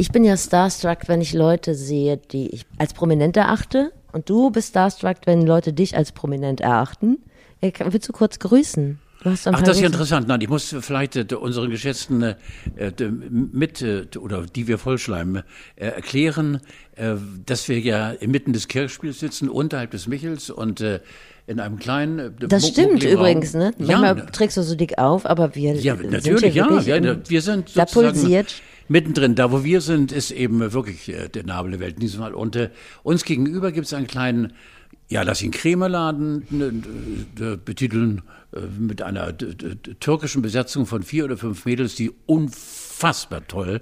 Ich bin ja starstruck, wenn ich Leute sehe, die ich als prominent erachte. Und du bist starstruck, wenn Leute dich als prominent erachten. Äh, willst du kurz grüßen? Ach, das ist ja interessant. Nein, ich muss vielleicht äh, unseren geschätzten äh, mit äh, oder die wir vollschleimen äh, erklären, äh, dass wir ja inmitten des Kirchspiels sitzen, unterhalb des Michels und äh, in einem kleinen. Das stimmt übrigens, ne? Manchmal ja, trägst du so dick auf, aber wir ja, natürlich, ja, ja, wir sind da pulsiert. Mittendrin. Da, wo wir sind, ist eben wirklich äh, der Nabel der Welt in diesem Fall. Und äh, uns gegenüber gibt es einen kleinen ja, lass ihn Krämerladen ne, betiteln äh, mit einer türkischen Besetzung von vier oder fünf Mädels, die unfassbar toll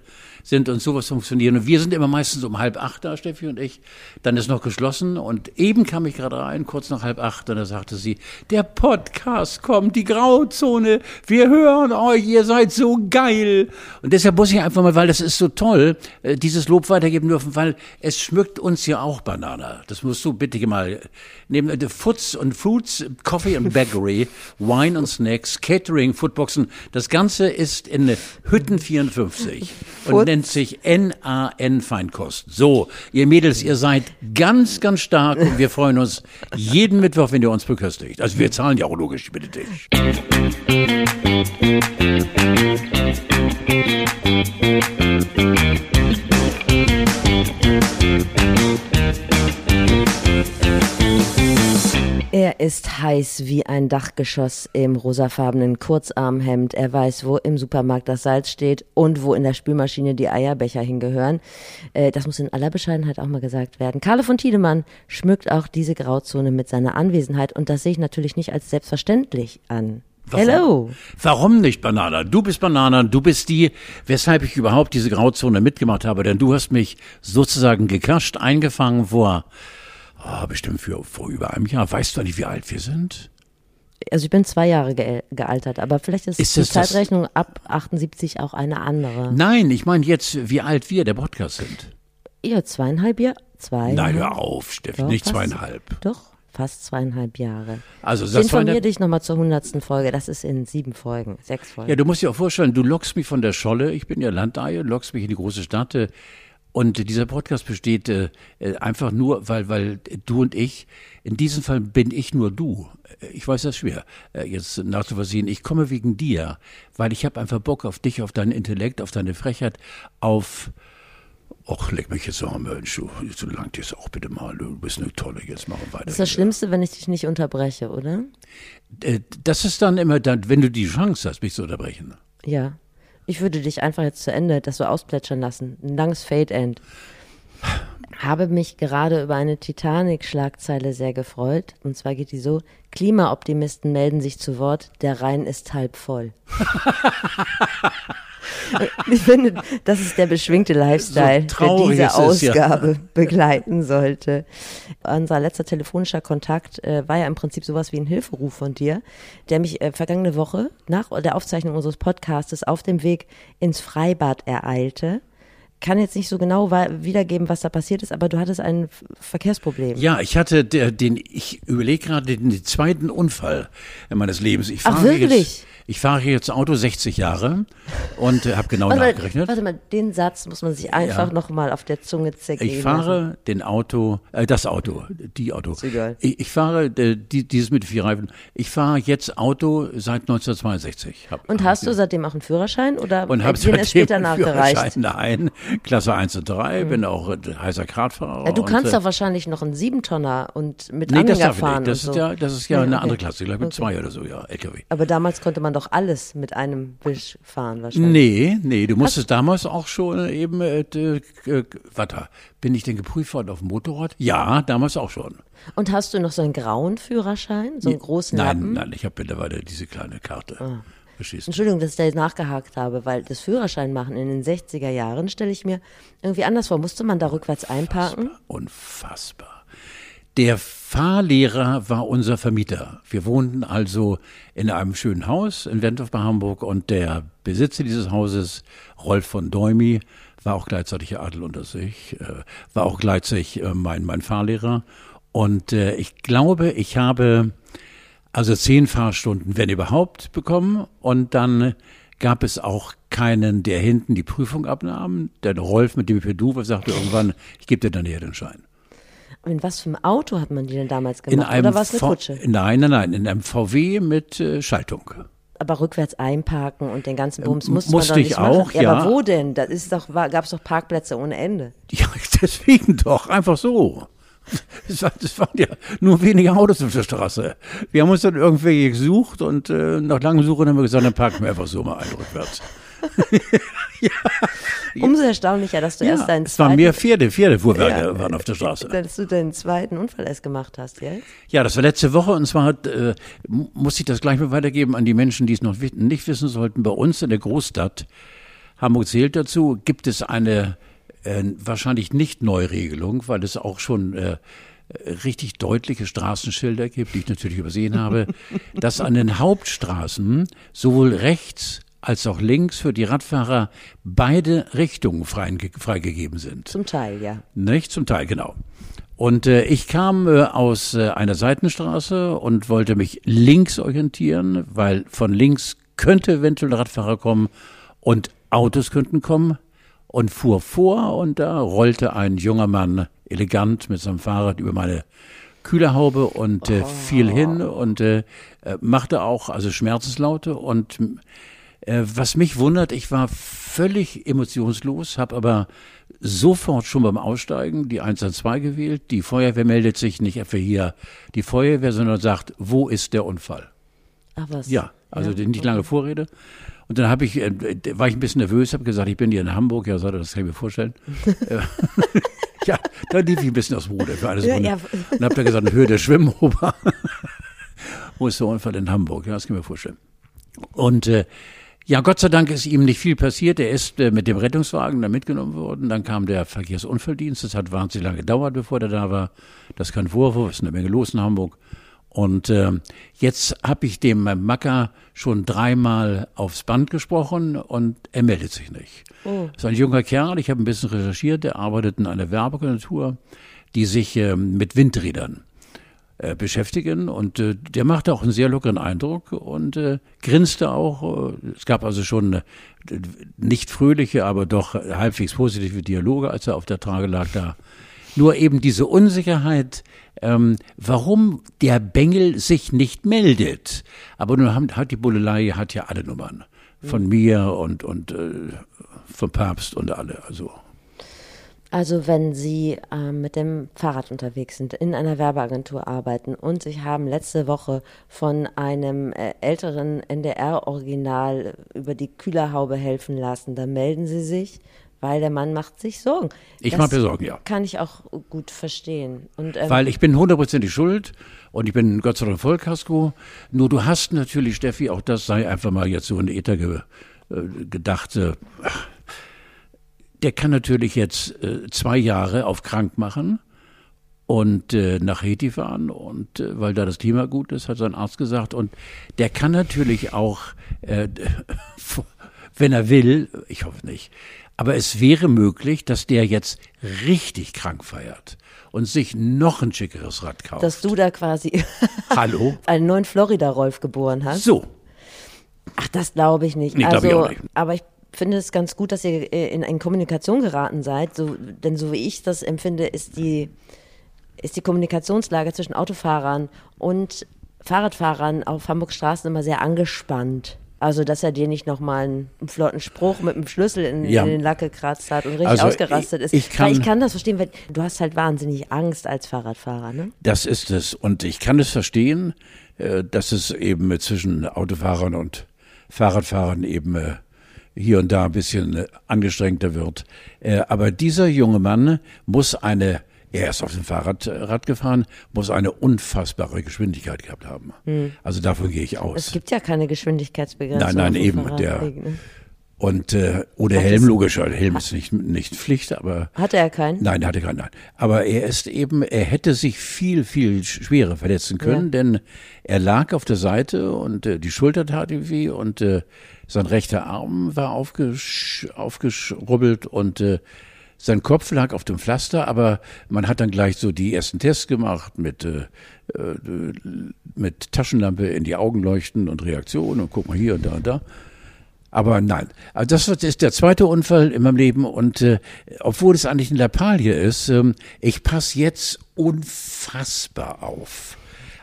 sind und sowas funktionieren. Und wir sind immer meistens um halb acht da, Steffi und ich. Dann ist noch geschlossen und eben kam ich gerade rein, kurz nach halb acht, und da sagte sie, der Podcast kommt, die Grauzone, wir hören euch, ihr seid so geil. Und deshalb muss ich einfach mal, weil das ist so toll, äh, dieses Lob weitergeben dürfen, weil es schmückt uns ja auch Banana. Das musst du bitte mal nehmen. Äh, Foods und Fruits, Coffee and Bakery, Wine und Snacks, Catering, Foodboxen. Das Ganze ist in Hütten 54 und nennt sich NAN Feinkost. So, ihr Mädels, ihr seid ganz, ganz stark und wir freuen uns jeden Mittwoch, wenn ihr uns beköstigt. Also wir zahlen ja auch logisch, bitte dich. Er ist heiß wie ein Dachgeschoss im rosafarbenen Kurzarmhemd. Er weiß, wo im Supermarkt das Salz steht und wo in der Spülmaschine die Eierbecher hingehören. Äh, das muss in aller Bescheidenheit auch mal gesagt werden. Karle von Tiedemann schmückt auch diese Grauzone mit seiner Anwesenheit und das sehe ich natürlich nicht als selbstverständlich an. Warum? Hello. Warum nicht Banana? Du bist Banana, du bist die, weshalb ich überhaupt diese Grauzone mitgemacht habe, denn du hast mich sozusagen gekascht, eingefangen vor oh, bestimmt für, vor über einem Jahr. Weißt du nicht, wie alt wir sind? Also ich bin zwei Jahre ge gealtert, aber vielleicht ist, ist die Zeitrechnung das? ab 78 auch eine andere. Nein, ich meine jetzt, wie alt wir der Podcast sind. Ja, zweieinhalb Jahre. Zwei. Nein, hör auf, Steffi, nicht fast, zweieinhalb. Doch, fast zweieinhalb Jahre. Also das ich informiere dich nochmal zur hundertsten Folge. Das ist in sieben Folgen, sechs Folgen. Ja, du musst dir auch vorstellen, du lockst mich von der Scholle. Ich bin ja Landeier, lockst mich in die große Stadt. Und dieser Podcast besteht äh, einfach nur, weil, weil du und ich, in diesem Fall bin ich nur du. Ich weiß das schwer, äh, jetzt nachzuvollziehen. Ich komme wegen dir, weil ich habe einfach Bock auf dich, auf deinen Intellekt, auf deine Frechheit, auf Och, leck mich jetzt noch Mensch, du, so langt jetzt auch bitte mal, du bist eine tolle, jetzt machen wir weiter. Das ist das Schlimmste, wenn ich dich nicht unterbreche, oder? Äh, das ist dann immer dann, wenn du die Chance hast, mich zu unterbrechen. Ja. Ich würde dich einfach jetzt zu Ende das so ausplätschern lassen. Ein langes Fade-End. Habe mich gerade über eine Titanic-Schlagzeile sehr gefreut. Und zwar geht die so: Klimaoptimisten melden sich zu Wort, der Rhein ist halb voll. Ich finde, das ist der beschwingte Lifestyle, so der diese Ausgabe ja. begleiten sollte. Unser letzter telefonischer Kontakt äh, war ja im Prinzip sowas wie ein Hilferuf von dir, der mich äh, vergangene Woche nach der Aufzeichnung unseres Podcastes auf dem Weg ins Freibad ereilte kann jetzt nicht so genau wiedergeben, was da passiert ist, aber du hattest ein Verkehrsproblem. Ja, ich hatte den, ich überlege gerade den, zweiten Unfall meines Lebens. Ich Ach wirklich? Jetzt, ich fahre jetzt Auto 60 Jahre und äh, habe genau warte nachgerechnet. Mal, warte mal, den Satz muss man sich einfach ja. noch mal auf der Zunge zergehen Ich fahre lassen. den Auto, äh, das Auto, die Auto. Ist egal. Ich, ich fahre äh, die, dieses mit vier Reifen. Ich fahre jetzt Auto seit 1962. Hab, und hast du seitdem auch einen Führerschein oder und habe den später nachgereicht? Nein, Klasse 1 und 3, mhm. bin auch heißer Kratfahrer. Ja, du kannst doch wahrscheinlich noch einen Siebentonner und mit nee, Anhänger fahren. Das, so. ist ja, das ist ja nee, eine okay. andere Klasse, ich glaube okay. zwei oder so, ja, LKW. Aber damals konnte man doch alles mit einem Wisch fahren wahrscheinlich. Nee, nee, du musstest Hast damals auch schon eben, äh, äh, warte, bin ich denn geprüft worden auf dem Motorrad? Ja, damals auch schon. Und hast du noch so einen grauen Führerschein, so einen großen nein, Lappen? Nein, ich habe mittlerweile diese kleine Karte. Ah. Entschuldigung, dass ich da jetzt nachgehakt habe, weil das Führerschein machen in den 60er Jahren stelle ich mir irgendwie anders vor. Musste man da rückwärts einparken? Unfassbar. Der Fahrlehrer war unser Vermieter. Wir wohnten also in einem schönen Haus in Wendorf bei Hamburg und der Besitzer dieses Hauses, Rolf von Deumi, war auch gleichzeitig Adel unter sich, äh, war auch gleichzeitig äh, mein, mein Fahrlehrer. Und äh, ich glaube, ich habe also zehn Fahrstunden, wenn überhaupt, bekommen und dann gab es auch keinen, der hinten die Prüfung abnahm. Der Rolf, mit dem ich per Du sagte irgendwann, ich gebe dir dann hier den Schein. In was für einem Auto hat man die denn damals gemacht? In einem Oder war es eine v Kutsche? Nein, nein, nein, in einem VW mit äh, Schaltung. Aber rückwärts einparken und den ganzen Bums Ähm, musste, musste man doch ich nicht auch, machen. Ja, ja. aber wo denn? Da ist doch, gab es doch Parkplätze ohne Ende. Ja, deswegen doch, einfach so. Es waren ja nur wenige Autos auf der Straße. Wir haben uns dann irgendwelche gesucht und äh, nach langem Suchen haben wir gesagt, dann parken wir einfach so mal ein rückwärts. Umso erstaunlicher, dass du Ja, erst deinen es waren zweiten, mehr Pferde, Pferdefuhrwerke Ja. waren auf der Straße. dass du deinen zweiten Unfall erst gemacht hast, jetzt? Ja, das war letzte Woche und zwar hat, äh, mu- muss ich das gleich mal weitergeben an die Menschen, die es noch nicht wissen sollten. Bei uns in der Großstadt, Hamburg zählt dazu, gibt es eine äh, wahrscheinlich nicht Neuregelung, weil es auch schon äh, richtig deutliche Straßenschilder gibt, die ich natürlich übersehen habe, dass an den Hauptstraßen sowohl rechts als auch links für die Radfahrer beide Richtungen freige- freigegeben sind. Zum Teil, ja. Nicht zum Teil, genau. Und äh, ich kam äh, aus äh, einer Seitenstraße und wollte mich links orientieren, weil von links könnte eventuell Radfahrer kommen und Autos könnten kommen und fuhr vor und da rollte ein junger Mann elegant mit seinem Fahrrad über meine Kühlerhaube und äh, fiel hin und äh, äh, machte auch also Schmerzenslaute und äh, was mich wundert, ich war völlig emotionslos, habe aber sofort schon beim Aussteigen die 112 gewählt. Die Feuerwehr meldet sich nicht etwa hier die Feuerwehr, sondern sagt, wo ist der Unfall? Ach was. Ja, also nicht lange Vorrede. Und dann habe ich, äh, war ich ein bisschen nervös, habe gesagt, ich bin hier in Hamburg. Ja, sagte, das kann ich mir vorstellen. Ja, da lief ich ein bisschen aus dem Ruder für eine Ja, ja. Und habe da gesagt, Höhe der Schwimmober. Wo ist der Unfall in Hamburg? Ja, das kann ich mir vorstellen. Und äh, ja, Gott sei Dank ist ihm nicht viel passiert. Er ist äh, mit dem Rettungswagen da mitgenommen worden. Dann kam der Verkehrsunfalldienst. Das hat wahnsinnig lange gedauert, bevor der da war. Das ist kein Vorwurf, es ist eine Menge los in Hamburg. Und äh, jetzt habe ich dem Macker schon dreimal aufs Band gesprochen und er meldet sich nicht. Oh. Das ist ein junger Kerl, ich habe ein bisschen recherchiert, der arbeitet in einer Werbeagentur, die sich äh, mit Windrädern äh, beschäftigen und äh, der machte auch einen sehr lockeren Eindruck und äh, grinste auch. Äh, es gab also schon äh, nicht fröhliche, aber doch halbwegs positive Dialoge, als er auf der Trage lag da. Nur eben diese Unsicherheit, ähm, warum der Bengel sich nicht meldet. Aber nun haben, hat die Bullelei hat ja alle Nummern. Von mir und, und äh, vom Papst und alle. Also Also wenn Sie ähm, mit dem Fahrrad unterwegs sind, in einer Werbeagentur arbeiten und sich haben letzte Woche von einem äh, älteren NDR-Original über die Kühlerhaube helfen lassen, dann melden Sie sich, weil der Mann macht sich Sorgen. Ich Das mach mir Sorgen, ja. Kann ich auch gut verstehen. Und, ähm, Weil ich bin hundertprozentig schuld und ich bin Gott sei Dank Vollkasko. Nur du hast natürlich, Steffi, auch das sei einfach mal jetzt so in Ether ge, äh, gedacht. Äh, ach, der kann natürlich jetzt äh, zwei Jahre auf krank machen und äh, nach Haiti fahren und äh, weil da das Klima gut ist, hat sein Arzt gesagt. Und der kann natürlich auch, äh, wenn er will, ich hoffe nicht, aber es wäre möglich, dass der jetzt richtig krank feiert und sich noch ein schickeres Rad kauft. dass du da quasi Hallo? einen neuen Florida-Rolf geboren hast. So, Ach, das glaube ich nicht. Nee, also, ich auch nicht. aber ich finde es ganz gut, dass ihr äh, in, in Kommunikation geraten seid. So, denn so wie ich das empfinde, ist die, ist die Kommunikationslage zwischen Autofahrern und Fahrradfahrern auf Hamburgs Straßen immer sehr angespannt. Also, dass er dir nicht nochmal einen, einen flotten Spruch mit dem Schlüssel in, Ja. in den Lack gekratzt hat und richtig Also, ausgerastet ist. ich- kann- ich kann das verstehen, weil du hast halt wahnsinnig Angst als Fahrradfahrer, ne? das ist es. Und ich kann es verstehen, äh, dass es eben zwischen Autofahrern und Fahrradfahrern eben äh, hier und da ein bisschen äh, angestrengter wird. Äh, Aber dieser junge Mann muss eine, er ist auf dem Fahrrad äh, Rad gefahren, muss eine unfassbare Geschwindigkeit gehabt haben. Also davon gehe ich Es aus. gibt ja keine Geschwindigkeitsbegrenzung. Nein, nein, eben, der- ne? Und äh, oder Hat Helm, es- logisch, Helm ist nicht, nicht Pflicht, aber Hatte er keinen? Nein, hatte keinen. Nein. Aber er ist eben, er hätte sich viel, viel schwerer verletzen können, Ja. denn er lag auf der Seite und äh, die Schulter tat ihm weh und äh, sein rechter Arm war aufgesch aufgeschrubbelt und äh, sein Kopf lag auf dem Pflaster, aber man hat dann gleich so die ersten Tests gemacht mit, äh, äh, mit Taschenlampe in die Augen leuchten und Reaktion und guck mal hier und da und da. Aber nein, also das ist der zweite Unfall in meinem Leben und äh, obwohl es eigentlich eine Lappalie ist, ähm, ich passe jetzt unfassbar auf.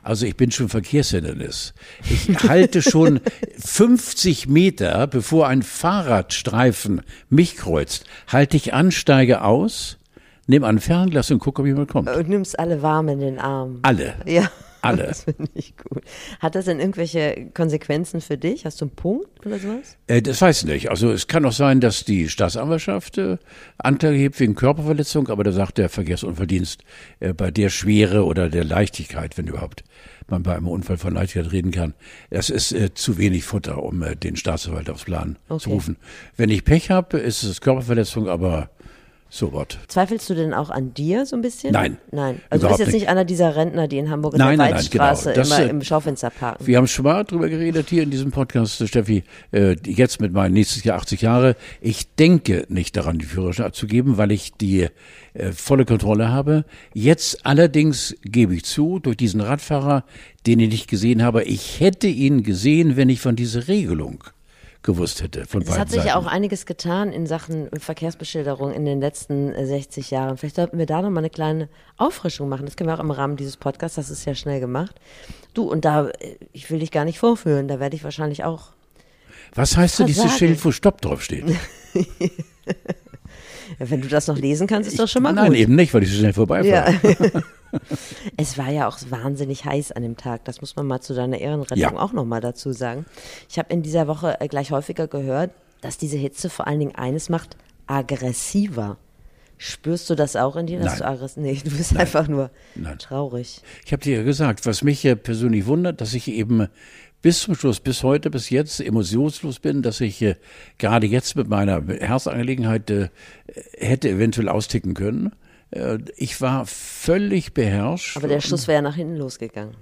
Also ich bin schon Verkehrshindernis. Ich halte schon 50 Meter, bevor ein Fahrradstreifen mich kreuzt, halte ich an, steige aus, nehme ein Fernglas und gucke, ob jemand kommt. Und nimmst alle warm in den Arm. Alle. Ja. Alle. Das finde ich gut. Hat das denn irgendwelche Konsequenzen für dich? Hast du einen Punkt oder sowas? Äh, das weiß ich nicht. Also es kann auch sein, dass die Staatsanwaltschaft äh, Anklage hebt wegen Körperverletzung, aber da sagt der Verkehrsunfalldienst äh, bei der Schwere oder der Leichtigkeit, wenn überhaupt man bei einem Unfall von Leichtigkeit reden kann, das ist äh, zu wenig Futter, um äh, den Staatsanwalt aufs Plan okay. zu rufen. Wenn ich Pech habe, ist es Körperverletzung, aber so was. Zweifelst du denn auch an dir so ein bisschen? Nein. Nein. Also du bist jetzt nicht, einer dieser Rentner, die in Hamburg in nein, der nein, Waldstraße nein, genau. immer im Schaufenster parken. Wir haben schon mal drüber geredet hier in diesem Podcast, Steffi, äh, jetzt mit meinen nächstes Jahr 80 Jahre. Ich denke nicht daran, die Führerschein abzugeben, weil ich die äh, volle Kontrolle habe. Jetzt allerdings gebe ich zu, durch diesen Radfahrer, den ich nicht gesehen habe, ich hätte ihn gesehen, wenn ich von dieser Regelung gewusst hätte. Von es hat sich ja auch einiges getan in Sachen Verkehrsbeschilderung in den letzten 60 äh, Jahren. Vielleicht sollten wir da nochmal eine kleine Auffrischung machen. Das können wir auch im Rahmen dieses Podcasts, das ist ja schnell gemacht. Du, und da, äh, ich will dich gar nicht vorführen, da werde ich wahrscheinlich auch. Was heißt denn dieses Schild, wo Stopp draufsteht? Wenn du das noch lesen kannst, ist doch schon mal Nein, gut. Nein, eben nicht, weil ich so schnell vorbeifahre. Ja. es war ja auch wahnsinnig heiß an dem Tag. Das muss man mal zu deiner Ehrenrettung ja. auch nochmal dazu sagen. Ich habe in dieser Woche äh, gleich häufiger gehört, dass diese Hitze vor allen Dingen eines macht, aggressiver. Spürst du das auch in dir, dass Nein. du aggressiv Nee, du bist Nein. einfach nur Nein. traurig. Ich habe dir ja gesagt, was mich ja persönlich wundert, dass ich eben bis zum Schluss, bis heute, bis jetzt emotionslos bin, dass ich äh, gerade jetzt mit meiner Herzangelegenheit äh, hätte eventuell austicken können. Äh, ich war völlig beherrscht. Aber der Schuss wäre ja nach hinten losgegangen.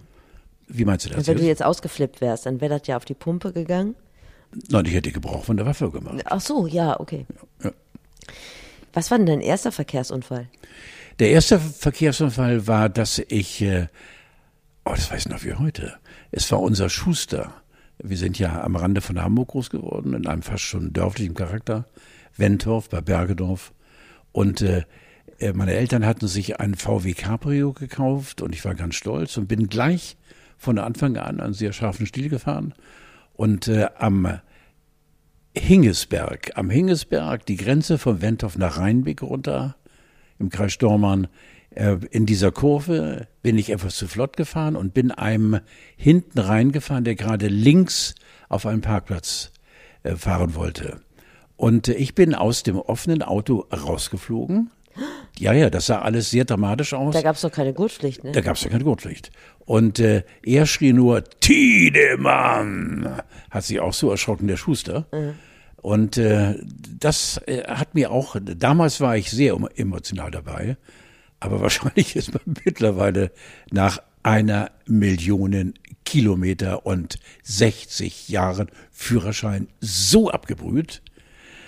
Wie meinst du das? Und wenn jetzt? du jetzt ausgeflippt wärst, dann wäre das ja auf die Pumpe gegangen. Nein, ich hätte Gebrauch von der Waffe gemacht. Ach so, ja, okay. Ja. Was war denn dein erster Verkehrsunfall? Der erste Verkehrsunfall war, dass ich, äh, oh, das weiß ich noch wie heute. Es war unser Schuster. Wir sind ja am Rande von Hamburg groß geworden, in einem fast schon dörflichen Charakter. Wentorf bei Bergedorf. Und äh, meine Eltern hatten sich einen VW Cabrio gekauft und ich war ganz stolz und bin gleich von Anfang an einen sehr scharfen Stil gefahren. Und äh, am Hingesberg, am Hingesberg, die Grenze von Wentorf nach Rheinbeck runter, im Kreis Stormann, äh, in dieser Kurve bin ich etwas zu flott gefahren und bin einem hinten reingefahren, der gerade links auf einen Parkplatz äh, fahren wollte. Und äh, ich bin aus dem offenen Auto rausgeflogen. Ja, ja, das sah alles sehr dramatisch aus. Da gab es doch keine Gurtpflicht, ne? Da gab es ja keine Gurtpflicht. Und äh, er schrie nur, Tiedemann! Hat sich auch so erschrocken, der Schuster. Mhm. Und äh, das äh, hat mir auch, damals war ich sehr emotional dabei, aber wahrscheinlich ist man mittlerweile nach einer Million Kilometer und 60 Jahren Führerschein so abgebrüht.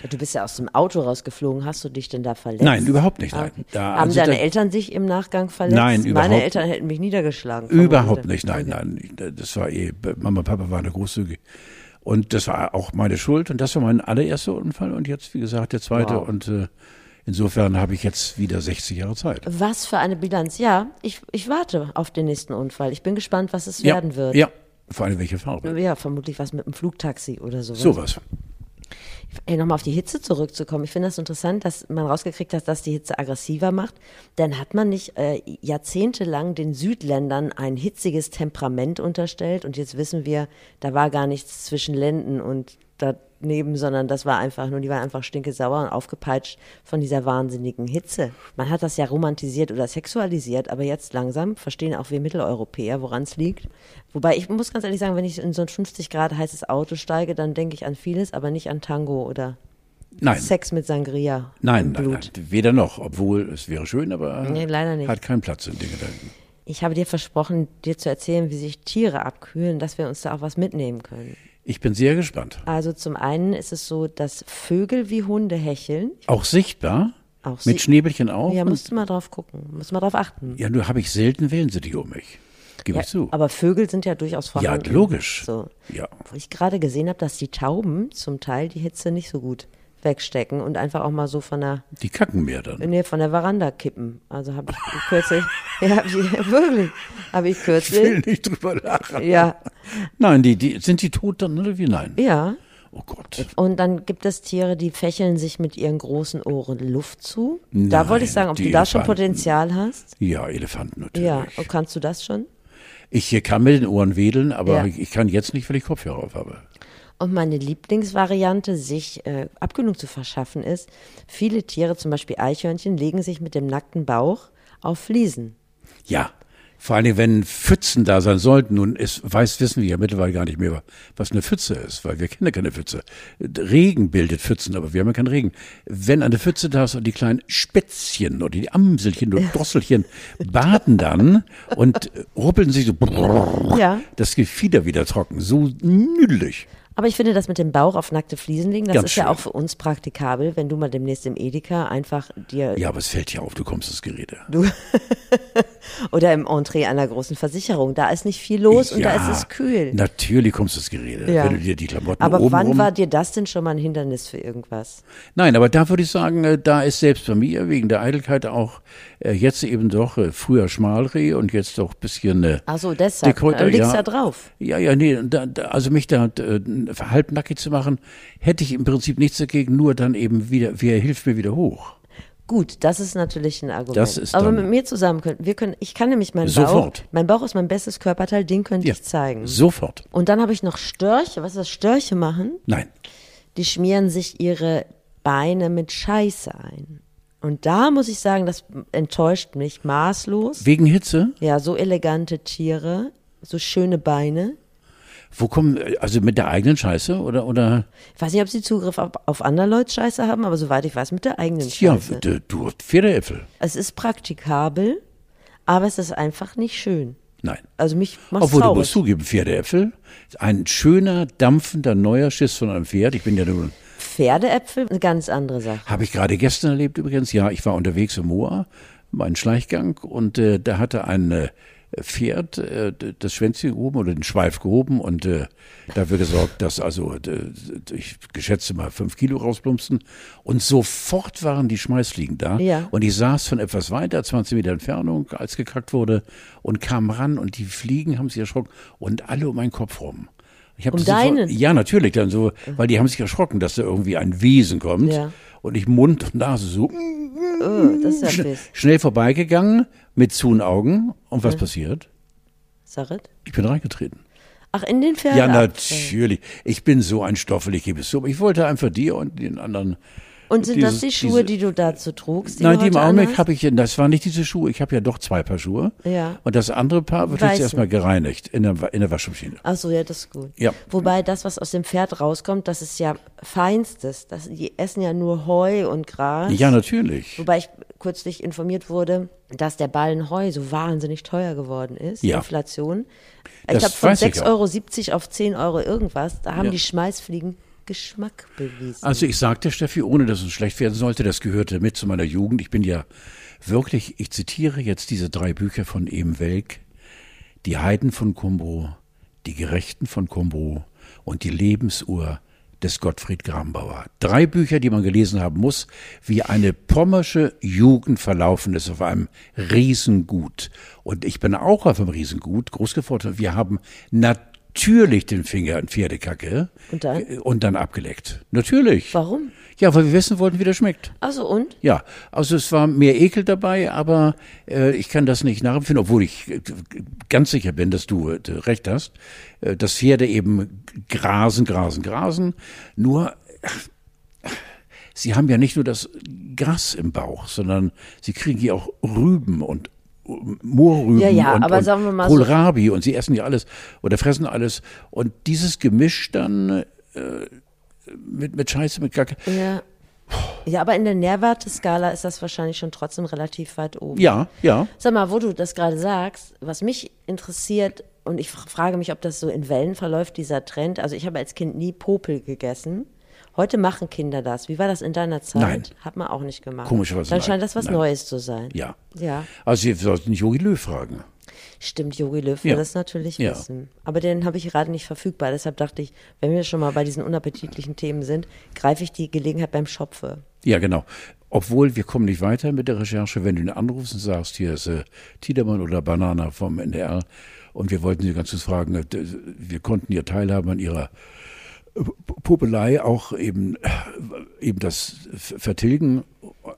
Du bist ja aus dem Auto rausgeflogen. Hast du dich denn da verletzt? Nein, überhaupt nicht. Nein. Ah. Da, Haben also deine da, Eltern sich im Nachgang verletzt? Nein, überhaupt Meine Eltern hätten mich niedergeschlagen. Überhaupt nicht, nein, nein. Das war eh, Mama und Papa waren da großzügig. Und das war auch meine Schuld. Und das war mein allererster Unfall. Und jetzt, wie gesagt, der zweite. Wow. Und äh, insofern habe ich jetzt wieder 60 Jahre Zeit. Was für eine Bilanz. Ja, ich, ich warte auf den nächsten Unfall. Ich bin gespannt, was es Ja, werden wird. ja. Vor allem welche Farbe. Ja, vermutlich was mit einem Flugtaxi oder sowas. Sowas. Ey, nochmal auf die Hitze zurückzukommen. Ich finde das interessant, dass man rausgekriegt hat, dass die Hitze aggressiver macht. Dann hat man nicht äh, jahrzehntelang den Südländern ein hitziges Temperament unterstellt und jetzt wissen wir, da war gar nichts zwischen Lenden und daneben, sondern das war einfach nur, die waren einfach stinkesauer und aufgepeitscht von dieser wahnsinnigen Hitze. Man hat das ja romantisiert oder sexualisiert, aber jetzt langsam verstehen auch wir Mitteleuropäer, woran es liegt. Wobei ich muss ganz ehrlich sagen, wenn ich in so ein 50 Grad heißes Auto steige, dann denke ich an vieles, aber nicht an Tango oder Nein. Sex mit Sangria. Nein, nein, Blut. nein, weder noch. Obwohl es wäre schön, aber Nee, hat keinen Platz in den Gedanken. Ich habe dir versprochen, dir zu erzählen, wie sich Tiere abkühlen, dass wir uns da auch was mitnehmen können. Ich bin sehr gespannt. Also zum einen ist es so, dass Vögel wie Hunde hecheln. Auch sichtbar? Auch Mit sie- Schnäbelchen auch? Ja, musst du mal drauf gucken, musst mal drauf achten. ja, nur habe ich selten Wellensittiche um mich. Gebe ja, ich zu. Aber Vögel sind ja durchaus vorhanden. Ja, logisch. So. Ja. Wo ich gerade gesehen habe, dass die Tauben zum Teil die Hitze nicht so gut wegstecken und einfach auch mal so von der Die kacken mehr dann. nee, von der Veranda kippen. Also habe ich kürzlich, ja, hab ich, wirklich, habe ich Ich will kürzlich, nicht drüber lachen. ja, Nein, die, die, sind die tot dann oder wie? Nein. ja. Oh Gott. Und dann gibt es Tiere, die fächeln sich mit ihren großen Ohren Luft zu. da Nein, wollte ich sagen, ob du da schon. Potenzial hast. Ja, Elefanten natürlich. Ja, und kannst du das schon? Ich kann mit den Ohren wedeln, aber Ja. ich, ich kann jetzt nicht, weil ich Kopfhörer auf habe. Und meine Lieblingsvariante, sich äh, Abkühlung zu verschaffen, ist, viele Tiere, zum Beispiel Eichhörnchen, legen sich mit dem nackten Bauch auf Fliesen. Ja. Vor allem, wenn Pfützen da sein sollten, nun ist, weiß, wissen wir ja mittlerweile gar nicht mehr, was eine Pfütze ist, weil wir kennen ja keine Pfütze. Regen bildet Pfützen, aber wir haben ja keinen Regen. Wenn eine Pfütze da ist und die kleinen Spätzchen oder die Amselchen oder Drosselchen baden dann und ruppeln sich so, Ja. das Gefieder wieder trocken, so nüdelig. Aber ich finde das mit dem Bauch auf nackte Fliesen legen, das Ganz ist ja schön. auch für uns praktikabel, wenn du mal demnächst im Edeka einfach dir Ja, aber es fällt ja auf, du kommst ins Gerede. oder im Entree einer großen Versicherung, da ist nicht viel los und da ist es kühl. Natürlich kommst du ins Gerede, Ja. wenn du dir die Klamotten Aber oben wann rum war dir das denn schon mal ein Hindernis für irgendwas? Nein, aber da würde ich sagen, äh, da ist selbst bei mir wegen der Eitelkeit auch äh, jetzt eben doch äh, früher Schmalreh und jetzt doch ein bisschen Ach so, deshalb. Heute, Du liegst ja. da drauf. Ja, ja, nee, da, da, also mich da äh, halbnackig zu machen, hätte ich im Prinzip nichts dagegen, nur dann eben wieder, wer hilft mir wieder hoch? Gut, das ist natürlich ein Argument. Das ist Aber mit mir zusammen können wir können, ich kann nämlich meinen Sofort. Bauch, mein Bauch ist mein bestes Körperteil, den könnte Ja, ich zeigen. Sofort. Und dann habe ich noch Störche. Was ist das Störche machen? Nein. Die schmieren sich ihre Beine mit Scheiße ein. Und da muss ich sagen, das enttäuscht mich maßlos. Wegen Hitze? Ja, so elegante Tiere, so schöne Beine. Wo kommen, also mit der eigenen Scheiße oder, oder, Ich weiß nicht, ob sie Zugriff auf, auf andere Leute Scheiße haben, aber soweit ich weiß, mit der eigenen ja, Scheiße. d- du, Pferdeäpfel? Es ist praktikabel, aber es ist einfach nicht schön. Nein. Also mich macht Obwohl, du traurig. musst zugeben, Pferdeäpfel, ein schöner, dampfender, neuer Schiss von einem Pferd. Ich bin ja nun Pferdeäpfel, eine ganz andere Sache. Habe ich gerade gestern erlebt übrigens. Ja, ich war unterwegs im Moor, meinen Schleichgang und äh, da hatte ein Pferd äh, das Schwänzchen gehoben oder den Schweif gehoben und äh, dafür gesorgt, dass also äh, ich geschätze mal fünf Kilo rausplumpsten und sofort waren die Schmeißfliegen da Ja. und ich saß von etwas weiter, 20 Meter Entfernung, als gekackt wurde und kam ran und die Fliegen haben sich erschrocken und alle um meinen Kopf rum. Ich hab Um deinen? Ja, natürlich, dann so, weil die haben sich erschrocken, dass da irgendwie ein Wesen kommt Ja. Und ich Mund und Nase so Oh, das ist ja schn schnell vorbeigegangen mit zuen Augen. Und was passiert? Sarret? Ich bin reingetreten. Ach, in den Ja, Pferdeapfel. natürlich. Ich bin so ein Stoffel, ich gebe es zu. Aber Ich wollte einfach dir und den anderen. Und sind das die dieses- Schuhe, diese- die du dazu trugst? Die Nein, die im Augenblick habe ich, das waren nicht diese Schuhe. Ich habe ja doch zwei Paar Schuhe. Ja. Und das andere Paar wird Weiße. jetzt erstmal gereinigt in der, in der Waschmaschine. Ach so, ja, das ist gut. Ja. Wobei das, was aus dem Pferd rauskommt, das ist ja feinstes. Das, die essen ja nur Heu und Gras. Ja, natürlich. Wobei ich kürzlich informiert wurde, dass der Ballen Heu so wahnsinnig teuer geworden ist. Ja. Inflation. Ich glaube, von weiß ich auch. 6,70 Euro auf 10 Euro irgendwas, da haben Ja. die Schmeißfliegen Geschmack bewiesen. Also ich sagte Steffi, ohne dass es schlecht werden sollte, das gehörte mit zu meiner Jugend. Ich bin ja wirklich, ich zitiere jetzt diese drei Bücher von Ehm Welk. Die Heiden von Kumbro, die Gerechten von Kumbro und die Lebensuhr des Gottfried Grambauer. Drei Bücher, die man gelesen haben muss, wie eine pommersche Jugend verlaufen ist auf einem Riesengut. Und ich bin auch auf einem Riesengut groß geworden. Wir haben natürlich den Finger in Pferdekacke Und dann? und dann abgeleckt. Natürlich. Warum? Ja, weil wir wissen wollten, wie das schmeckt. Also und? Ja, also es war mehr Ekel dabei, aber äh, ich kann das nicht nachempfinden, obwohl ich äh, ganz sicher bin, dass du äh, recht hast, äh, dass Pferde eben grasen, grasen, grasen. Nur, äh, sie haben ja nicht nur das Gras im Bauch, sondern sie kriegen hier auch Rüben und Moorrüben Ja, ja, und, aber und sagen mal so- Kohlrabi und sie essen ja alles oder fressen alles. Und dieses Gemisch dann äh, mit, mit Scheiße, mit Kacke, Ja. Ja, aber in der Nährwerteskala ist das wahrscheinlich schon trotzdem relativ weit oben. ja, ja. Sag mal, wo du das gerade sagst, was mich interessiert, und ich frage mich, ob das so in Wellen verläuft, dieser Trend. Also ich habe als Kind nie Popel gegessen. Heute machen Kinder das. Wie war das in deiner Zeit? Nein. Hat man auch nicht gemacht. Komischerweise Dann nein. scheint das was Nein. Neues zu sein. Ja. Ja. Also Sie sollten Jogi Löw fragen. Stimmt, Jogi Löw will ja. das natürlich ja. wissen. Aber den habe ich gerade nicht verfügbar. Deshalb dachte ich, wenn wir schon mal bei diesen unappetitlichen Themen sind, greife ich die Gelegenheit beim Schopfe. Ja, genau. Obwohl wir kommen nicht weiter mit der Recherche, wenn du ihn anrufst und sagst, hier ist äh, Tiedermann oder Banana vom NDR und wir wollten Sie ganz kurz fragen, äh, wir konnten ja teilhaben an Ihrer Popelei auch eben, eben das vertilgen,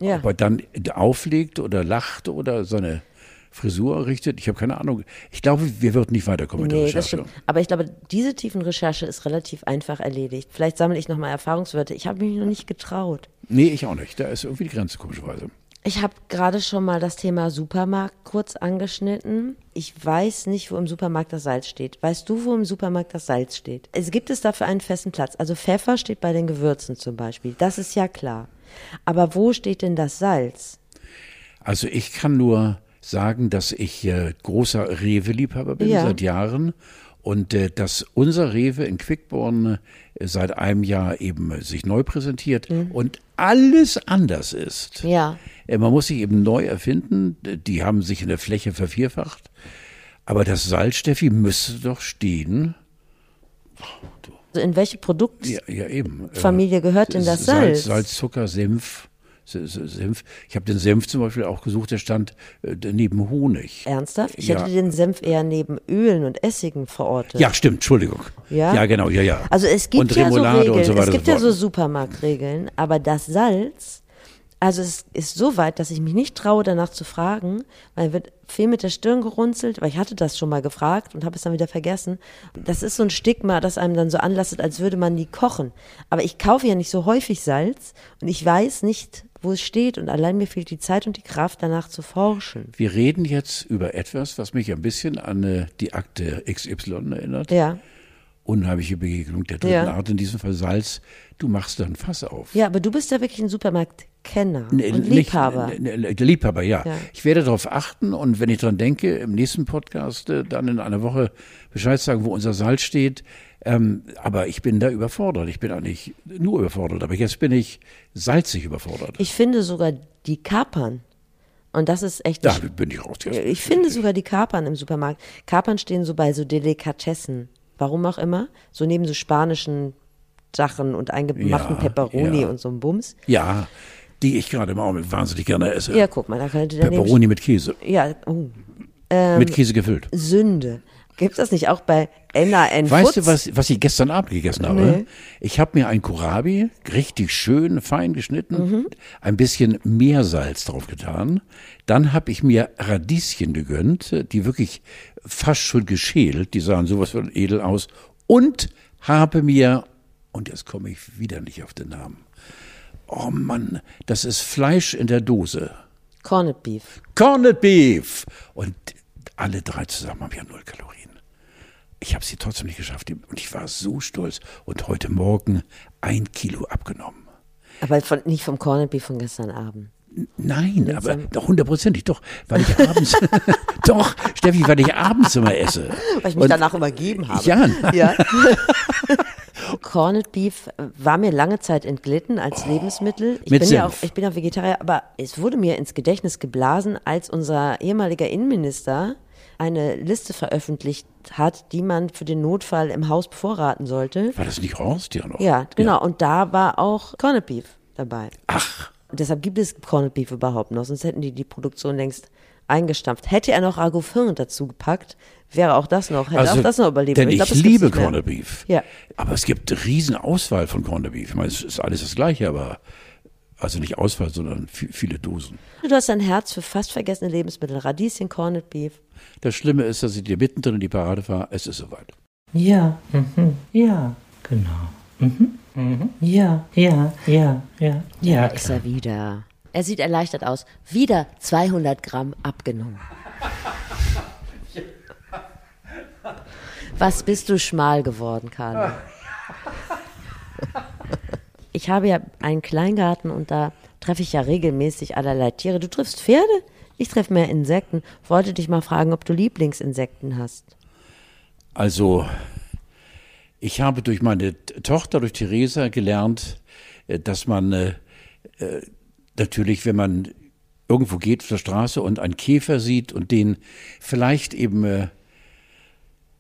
ja. ob er dann auflegt oder lacht oder seine Frisur errichtet. Ich habe keine Ahnung. Ich glaube, wir würden nicht weiterkommen mit nee, der Recherche. Aber ich glaube, diese tiefen Recherche ist relativ einfach erledigt. Vielleicht sammle ich nochmal Erfahrungswerte. Ich habe mich noch nicht getraut. Nee, ich auch nicht. Da ist irgendwie die Grenze, komischerweise. Ich habe gerade schon mal das Thema Supermarkt kurz angeschnitten. Ich weiß nicht, wo im Supermarkt das Salz steht. Weißt du, wo im Supermarkt das Salz steht? Es gibt es dafür einen festen Platz. Also Pfeffer steht bei den Gewürzen zum Beispiel. Das ist ja klar. Aber wo steht denn das Salz? Also ich kann nur sagen, dass ich äh, großer Rewe-Liebhaber bin ja. seit Jahren und äh, dass unser Rewe in Quickborn äh, seit einem Jahr eben äh, sich neu präsentiert mhm. und alles anders ist. Ja. Äh, man muss sich eben neu erfinden. Die haben sich in der Fläche vervierfacht. Aber das Salz, Steffi, müsste doch stehen. Also in welche Produktfamilie ja, ja, gehört denn das Salz? Salz, Salz Zucker, Senf. Senf. Ich habe den Senf zum Beispiel auch gesucht, der stand äh, neben Honig. Ernsthaft? Ich ja. hätte den Senf eher neben Ölen und Essigen verortet. Ja, stimmt, Entschuldigung. Ja, ja genau, ja, ja. Also es gibt und ja so Regeln, so es gibt ja so Supermarktregeln, aber das Salz, also es ist so weit, dass ich mich nicht traue, danach zu fragen, weil wird viel mit der Stirn gerunzelt, weil ich hatte das schon mal gefragt und habe es dann wieder vergessen. Das ist so ein Stigma, das einem dann so anlastet, als würde man die kochen. Aber ich kaufe ja nicht so häufig Salz und ich weiß nicht, wo es steht und allein mir fehlt die Zeit und die Kraft, danach zu forschen. Wir reden jetzt über etwas, was mich ein bisschen an äh, die Akte XY erinnert. Ja. Unheimliche Begegnung der dritten ja. Art, in diesem Fall Salz. Du machst da ein Fass auf. Ja, aber du bist ja wirklich ein Supermarktkenner nee, und Liebhaber. Nicht, Liebhaber, ja. ja. Ich werde darauf achten und wenn ich daran denke, im nächsten Podcast äh, dann in einer Woche Bescheid sagen, wo unser Salz steht, ähm, aber ich bin da überfordert. Ich bin eigentlich nur überfordert. Aber jetzt bin ich salzig überfordert. Ich finde sogar die Kapern. Und das ist echt. Da bin ich raus. Jetzt. Ich finde sogar die Kapern im Supermarkt. Kapern stehen so bei so Delikatessen. Warum auch immer. So neben so spanischen Sachen und eingemachten ja, Peperoni ja. und so einem Bums. Ja, die ich gerade im Augenblick wahnsinnig gerne esse. Ja, guck mal, da könnte Peperoni mit Käse. Ja, oh. Ähm, mit Käse gefüllt. Sünde. Gibt es das nicht auch bei NAN Weißt du, was, was ich gestern Abend gegessen habe? Nee. Ich habe mir ein Kurabi richtig schön fein geschnitten, mhm. ein bisschen Meersalz drauf getan. Dann habe ich mir Radieschen gegönnt, die wirklich fast schon geschält, die sahen sowas von edel aus. Und habe mir, und jetzt komme ich wieder nicht auf den Namen. Oh Mann, das ist Fleisch in der Dose. Corned Beef. Corned Beef. Und alle drei zusammen haben ja null Kalorien ich habe sie trotzdem nicht geschafft. Und ich war so stolz. Und heute Morgen ein Kilo abgenommen. Aber von, nicht vom Corned Beef von gestern Abend. Nein, aber doch hundertprozentig, doch, weil ich abends, doch, Steffi, weil ich abends immer esse. Weil ich mich Und, danach übergeben habe. Ja. ja. Corned Beef war mir lange Zeit entglitten als oh, Lebensmittel. Ich bin Senf. ja auch, ich bin auch Vegetarier, aber es wurde mir ins Gedächtnis geblasen, als unser ehemaliger Innenminister eine Liste veröffentlicht hat, die man für den Notfall im Haus bevorraten sollte. War das nicht Horst ja noch? Ja, genau. Ja. Und da war auch Corned Beef dabei. Ach. Und deshalb gibt es Corned Beef überhaupt noch, sonst hätten die die Produktion längst eingestampft. Hätte er noch Agufin dazu gepackt, wäre auch das noch, hätte also, auch das noch überlebt. Denn ich, glaub, liebe Corned Beef. Ja. Aber es gibt eine riesen Auswahl von Corned Beef. Ich meine, es ist alles das Gleiche, aber also nicht Auswahl, sondern viele Dosen. Du hast ein Herz für fast vergessene Lebensmittel, Radieschen, Corned Beef. Das Schlimme ist, dass ich dir mittendrin in die Parade fahre. Es ist soweit. Ja, mhm. ja, genau. Mhm. Mhm. Ja, ja, ja, ja. Ja, ist er wieder. Er sieht erleichtert aus. Wieder 200 Gramm abgenommen. Was bist du schmal geworden, Karl? Ich habe ja einen Kleingarten und da treffe ich ja regelmäßig allerlei Tiere. Du triffst Pferde? Ich treffe mehr Insekten. Wollte dich mal fragen, ob du Lieblingsinsekten hast. Also, ich habe durch meine Tochter, durch Theresa gelernt, äh, dass man äh, äh, natürlich, wenn man irgendwo geht auf der Straße und einen Käfer sieht und den vielleicht eben, äh,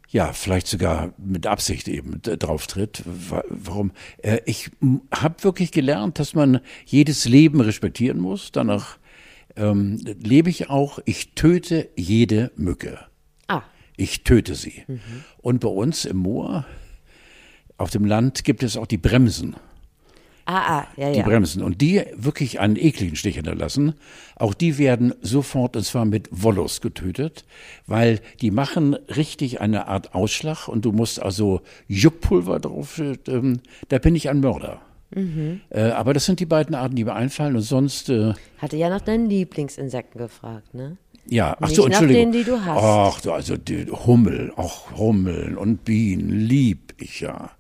ja, vielleicht sogar mit Absicht eben drauf tritt. Warum? Äh, ich habe wirklich gelernt, dass man jedes Leben respektieren muss. Danach ähm, lebe ich auch. Ich töte jede Mücke. Ah. Ich töte sie. Mhm. Und bei uns im Moor, auf dem Land, gibt es auch die Bremsen. Ah, ah, ja, die ja. Bremsen. Und die wirklich einen ekligen Stich hinterlassen. Auch die werden sofort, und zwar mit Wollus getötet, weil die machen richtig eine Art Ausschlag und du musst also Juckpulver drauf, ähm, da bin ich ein Mörder. Mhm. Äh, aber das sind die beiden Arten, die mir einfallen und sonst. Äh, Hatte ja nach deinen Lieblingsinsekten gefragt, ne? Ja, ach so, Entschuldigung. Denen, die du hast. Ach, also die Hummel, ach Hummeln und Bienen lieb ich ja.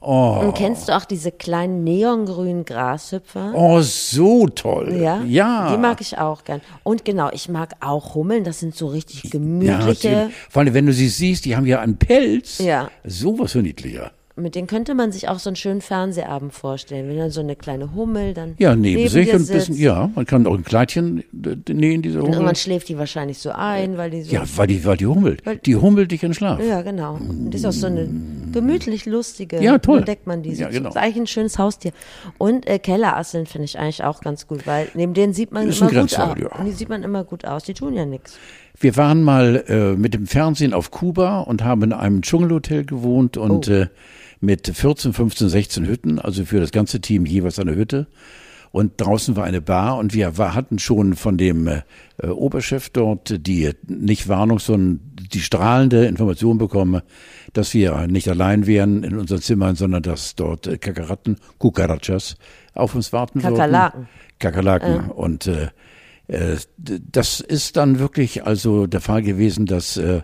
Oh. Und kennst du auch diese kleinen neongrünen Grashüpfer? Oh, so toll. Ja? Ja. Die mag ich auch gern. Und genau, ich mag auch Hummeln. Das sind so richtig gemütliche. Ja, Vor allem, wenn du sie siehst, die haben ja einen Pelz. Ja. Sowas für niedlicher. Mit denen könnte man sich auch so einen schönen Fernsehabend vorstellen. Wenn dann so eine kleine Hummel dann. Ja, neben, neben sich und sitzt. bisschen, ja, man kann auch ein Kleidchen äh, nähen, diese Und Hummel. irgendwann schläft die wahrscheinlich so ein, weil die so. Ja, weil die, weil die hummelt. Die hummelt dich in Schlaf. Ja, genau. Und das ist auch so eine gemütlich lustige. Ja, toll. Entdeckt man die. Ja, genau. Das ist eigentlich ein schönes Haustier. Und äh, Kellerasseln finde ich eigentlich auch ganz gut, weil neben denen sieht man Ist immer ein gut aus. Ja. Und die sieht man immer gut aus. Die tun ja nichts. Wir waren mal äh, mit dem Fernsehen auf Kuba und haben in einem Dschungelhotel gewohnt und Oh. äh, mit 14, 15, 16 Hütten, also für das ganze Team jeweils eine Hütte. Und draußen war eine Bar und wir war, hatten schon von dem äh, äh, Oberchef dort die nicht Warnung, sondern die strahlende Information bekommen, dass wir nicht allein wären in unseren Zimmern, sondern dass dort äh, Kakaratten, Cucarachas auf uns warten Kakerlaken. würden. Kakerlaken. Und äh, äh, d- das ist dann wirklich also der Fall gewesen, dass äh,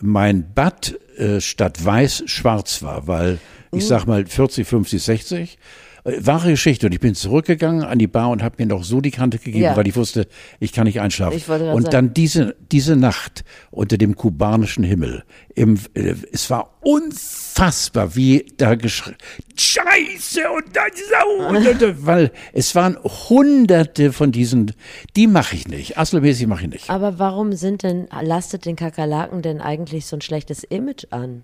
mein Bad äh, statt weiß schwarz war, weil ich sag mal 40, 50, 60. Äh, Wahre Geschichte. Und ich bin zurückgegangen an die Bar und habe mir noch so die Kante gegeben, Ja. weil ich wusste, ich kann nicht einschlafen. Und sagen. dann diese, diese Nacht unter dem kubanischen Himmel. Im, äh, es war unfassbar, wie da geschrien, Scheiße und dann Sau. Und, und, weil es waren hunderte von diesen, die mache ich nicht. Asselmäßig mache ich nicht. Aber warum sind denn, lastet den Kakerlaken denn eigentlich so ein schlechtes Image an?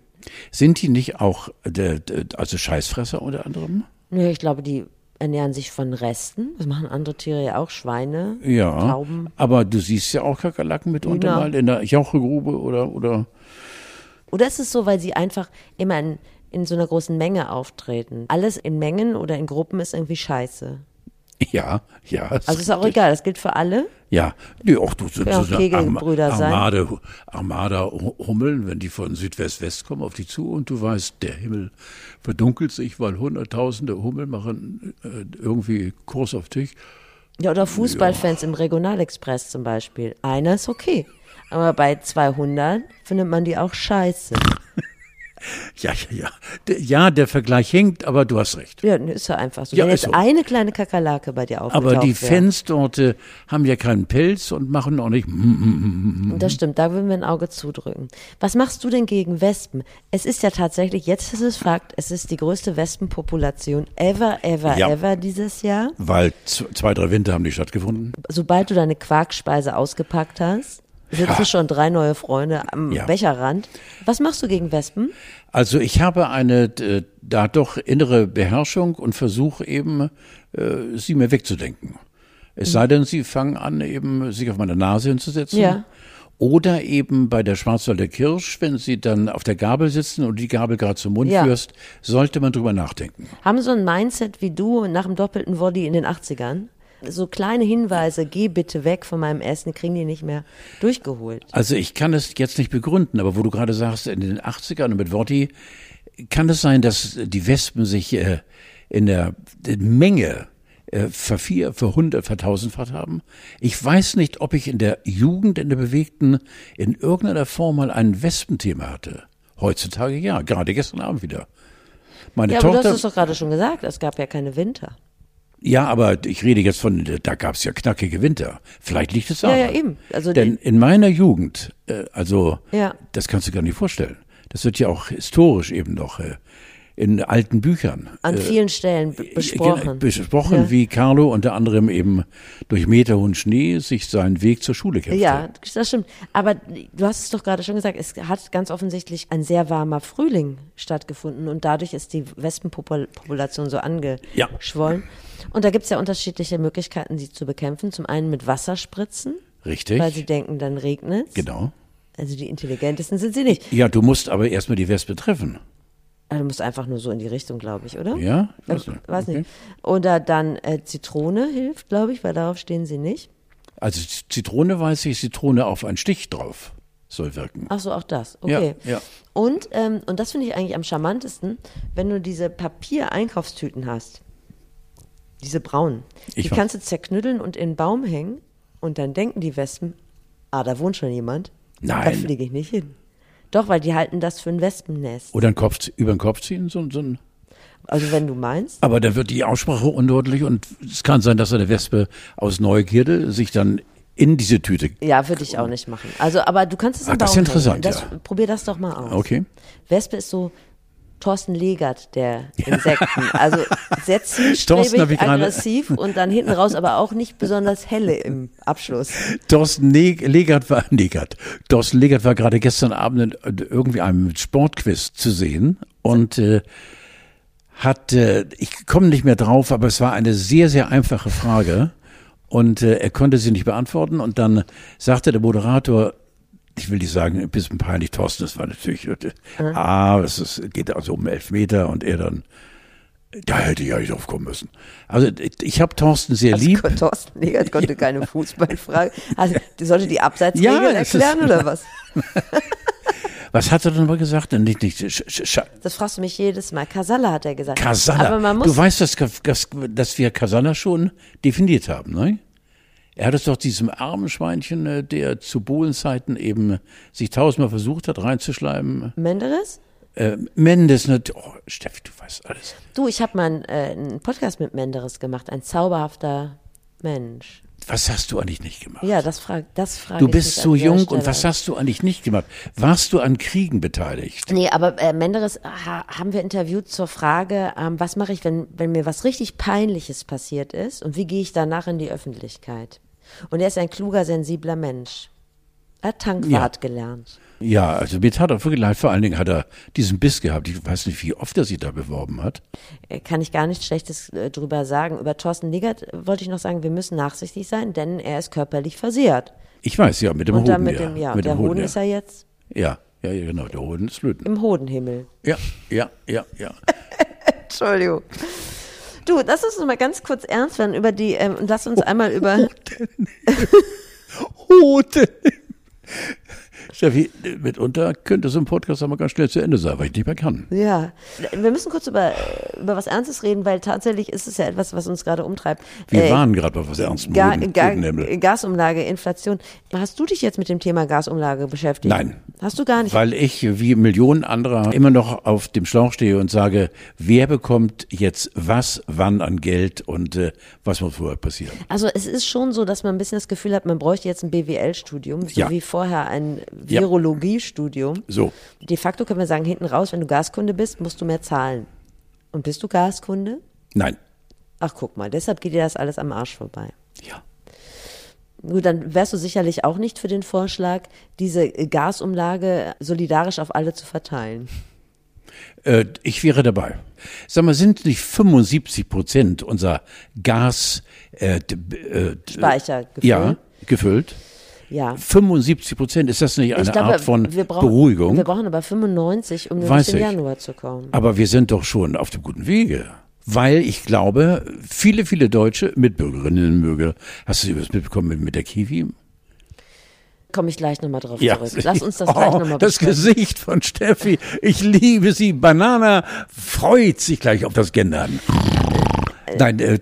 Sind die nicht auch, äh, also Scheißfresser unter anderem? Nö, ich glaube, die ernähren sich von Resten. Das machen andere Tiere ja auch, Schweine, Ja. Tauben. Aber du siehst ja auch Kakerlaken mitunter Hühner. mal in der Jauchegrube oder, oder. Oder ist es so, weil sie einfach immer in, in so einer großen Menge auftreten? Alles in Mengen oder in Gruppen ist irgendwie scheiße. Ja, ja. Also ist auch egal, das gilt für alle. Ja, nee, auch du Ja, eine Kegelbrüder sein. Armade, Armada Hummeln, wenn die von Südwest-West kommen auf die zu und du weißt, der Himmel verdunkelt sich, weil hunderttausende Hummeln machen äh, irgendwie Kurs auf dich. Ja, oder Fußballfans im Regionalexpress zum Beispiel. Einer ist okay. Aber bei 200 findet man die auch scheiße. Ja, ja, ja. Der, ja, der Vergleich hinkt, aber du hast recht. Ja, ist ja einfach so. Ja, Wenn ist jetzt so. eine kleine Kakerlake bei dir aufgetaucht Aber die wäre. Fans dort äh, haben ja keinen Pelz und machen auch nicht. Das stimmt, da würden wir ein Auge zudrücken. Was machst du denn gegen Wespen? Es ist ja tatsächlich, jetzt ist es Fakt, es ist die größte Wespenpopulation ever, ever, Ja. ever dieses Jahr. Weil zwei, drei Winter haben die stattgefunden. Sobald du deine Quarkspeise ausgepackt hast, sitzen schon drei neue Freunde am Ja. Becherrand. Was machst du gegen Wespen? Also ich habe eine äh, da doch innere Beherrschung und versuche eben, äh, sie mir wegzudenken. Es sei denn, sie fangen an, eben sich auf meine Nase hinzusetzen. Ja. Oder eben bei der Schwarzwälder Kirsch, wenn sie dann auf der Gabel sitzen und die Gabel gerade zum Mund Ja. führst, sollte man drüber nachdenken. Haben so ein Mindset wie du nach dem doppelten Woddy in den 80ern? So kleine Hinweise, geh bitte weg von meinem Essen, kriegen die nicht mehr durchgeholt. Also ich kann es jetzt nicht begründen, aber wo du gerade sagst, in den 80ern und mit Worti, kann es sein, dass die Wespen sich äh, in der Menge äh, vervier, verhundert, vertausendfacht haben? Ich weiß nicht, ob ich in der Jugend, in der Bewegten, in irgendeiner Form mal ein Wespenthema hatte. Heutzutage ja, gerade gestern Abend wieder. Meine Ja, aber du Tochter. hast es doch gerade schon gesagt, es gab ja keine Winter. Ja, aber ich rede jetzt von, da gab es ja knackige Winter. Vielleicht liegt es Ja, daran. ja, eben. Also Denn in meiner Jugend, äh, also Ja. das kannst du gar nicht vorstellen. Das wird ja auch historisch eben noch äh, in alten Büchern. An vielen Stellen besprochen. Besprochen, ja. wie Carlo unter anderem eben durch meterhohen Schnee sich seinen Weg zur Schule kämpfte. Ja, das stimmt. Aber du hast es doch gerade schon gesagt, es hat ganz offensichtlich ein sehr warmer Frühling stattgefunden und dadurch ist die Wespenpopulation so angeschwollen. Ja. Und da gibt es ja unterschiedliche Möglichkeiten, sie zu bekämpfen. Zum einen mit Wasserspritzen. Richtig. Weil sie denken, dann regnet Genau. Also die intelligentesten sind sie nicht. Ja, du musst aber erstmal die Wespe treffen. Also du musst einfach nur so in die Richtung, glaube ich, oder? Ja? Ich weiß, nicht. weiß okay. nicht. Oder dann äh, Zitrone hilft, glaube ich, weil darauf stehen sie nicht. Also Zitrone weiß ich, Zitrone auf einen Stich drauf soll wirken. Ach so, auch das. Okay. Ja, ja. Und, ähm, und das finde ich eigentlich am charmantesten, wenn du diese Papier-Einkaufstüten hast. Diese braunen. Ich die weiß. kannst du zerknütteln und in den Baum hängen und dann denken die Wespen, ah, da wohnt schon jemand. Nein. Da fliege ich nicht hin. Doch, weil die halten das für ein Wespennest. Oder einen Kopf, über den Kopf ziehen, so, so ein. Also wenn du meinst. Aber da wird die Aussprache undeutlich und es kann sein, dass eine Wespe aus Neugierde sich dann in diese Tüte. Ja, würde ich auch nicht machen. Also, aber du kannst es im Ach, das ist interessant. Das, ja. Probier das doch mal aus. Okay. Wespe ist so Thorsten Legert der Insekten. Also sehr zielstrebig, aggressiv und dann hinten raus aber auch nicht besonders helle im Abschluss. Thorsten Legert war, Legert. Thorsten Legert war gerade gestern Abend in irgendwie einem Sportquiz zu sehen und äh, hat, äh, ich komme nicht mehr drauf, aber es war eine sehr, sehr einfache Frage und äh, er konnte sie nicht beantworten und dann sagte der Moderator, ich will nicht sagen, ein bisschen peinlich, Thorsten, das war natürlich, mhm. ah, es ist, geht also um elf Meter und er dann, da hätte ich ja nicht drauf kommen müssen. Also ich habe Thorsten sehr also, lieb. Thorsten Negert konnte ja. keine Fußballfrage. Also, sollte die Abseitsregeln ja, erklären oder was? Was hat er denn mal gesagt? Nicht, nicht, das fragst du mich jedes Mal. Kasala hat er gesagt. Kasala. du weißt, dass, dass, dass wir Kasala schon definiert haben, ne? Er hat es doch diesem armen Schweinchen, äh, der zu Bohlenzeiten eben sich tausendmal versucht hat, reinzuschleimen. Menderes? Äh, Mendes, ne, oh, Steffi, du weißt alles. Du, ich habe mal äh, einen Podcast mit Menderes gemacht, ein zauberhafter Mensch. Was hast du eigentlich nicht gemacht? Ja, das frage das frag Du bist so jung Stelle. und was hast du eigentlich nicht gemacht? Warst du an Kriegen beteiligt? Nee, aber äh, Menderes ha, haben wir interviewt zur Frage, ähm, was mache ich, wenn, wenn mir was richtig Peinliches passiert ist und wie gehe ich danach in die Öffentlichkeit? Und er ist ein kluger, sensibler Mensch. Er hat Tankwart ja. gelernt. Ja, also mir tat er wirklich leid. Vor allen Dingen hat er diesen Biss gehabt. Ich weiß nicht, wie oft er sich da beworben hat. Äh, kann ich gar nichts Schlechtes äh, drüber sagen. Über Thorsten Liegert wollte ich noch sagen, wir müssen nachsichtig sein, denn er ist körperlich versehrt. Ich weiß, ja, mit dem Und Hoden. Mit dem, ja, mit der dem Hoden, Hoden ist er jetzt. Ja, ja, ja, genau. Der Hoden ist Löten. Im Hodenhimmel. Ja, ja, ja, ja. Entschuldigung. Du, lass uns mal ganz kurz ernst werden über die, ähm, lass uns einmal über. Hoden. Steffi, mitunter könnte so ein Podcast aber ganz schnell zu Ende sein, weil ich nicht mehr kann. Ja, wir müssen kurz über, über was Ernstes reden, weil tatsächlich ist es ja etwas, was uns gerade umtreibt. Wir äh, waren gerade bei was Ernstem. Ga, Ga, Gasumlage, Inflation. Hast du dich jetzt mit dem Thema Gasumlage beschäftigt? Nein. Hast du gar nicht? Weil ich, wie Millionen anderer, immer noch auf dem Schlauch stehe und sage, wer bekommt jetzt was, wann an Geld und äh, was muss vorher passieren? Also es ist schon so, dass man ein bisschen das Gefühl hat, man bräuchte jetzt ein BWL-Studium, so ja. wie vorher ein Virologiestudium. So. De facto können wir sagen, hinten raus, wenn du Gaskunde bist, musst du mehr zahlen. Und bist du Gaskunde? Nein. Ach, guck mal, deshalb geht dir das alles am Arsch vorbei. Ja. Gut, dann wärst du sicherlich auch nicht für den Vorschlag, diese Gasumlage solidarisch auf alle zu verteilen. Äh, ich wäre dabei. Sag mal, sind nicht 75 Prozent unser Gas äh, äh, Speicher gefüllt? Ja, gefüllt. Ja. 75 Prozent, ist das nicht eine glaube, Art von brauchen, Beruhigung? Wir brauchen aber 95, um den Januar zu kommen. Aber wir sind doch schon auf dem guten Wege. Weil ich glaube, viele, viele deutsche Mitbürgerinnen und Bürger, hast du das mitbekommen mit, mit der Kiwi? komme ich gleich nochmal drauf ja. zurück. Lass uns das oh, gleich nochmal Das Gesicht von Steffi, ich liebe sie. Banana freut sich gleich auf das Gendern. Nein, äh,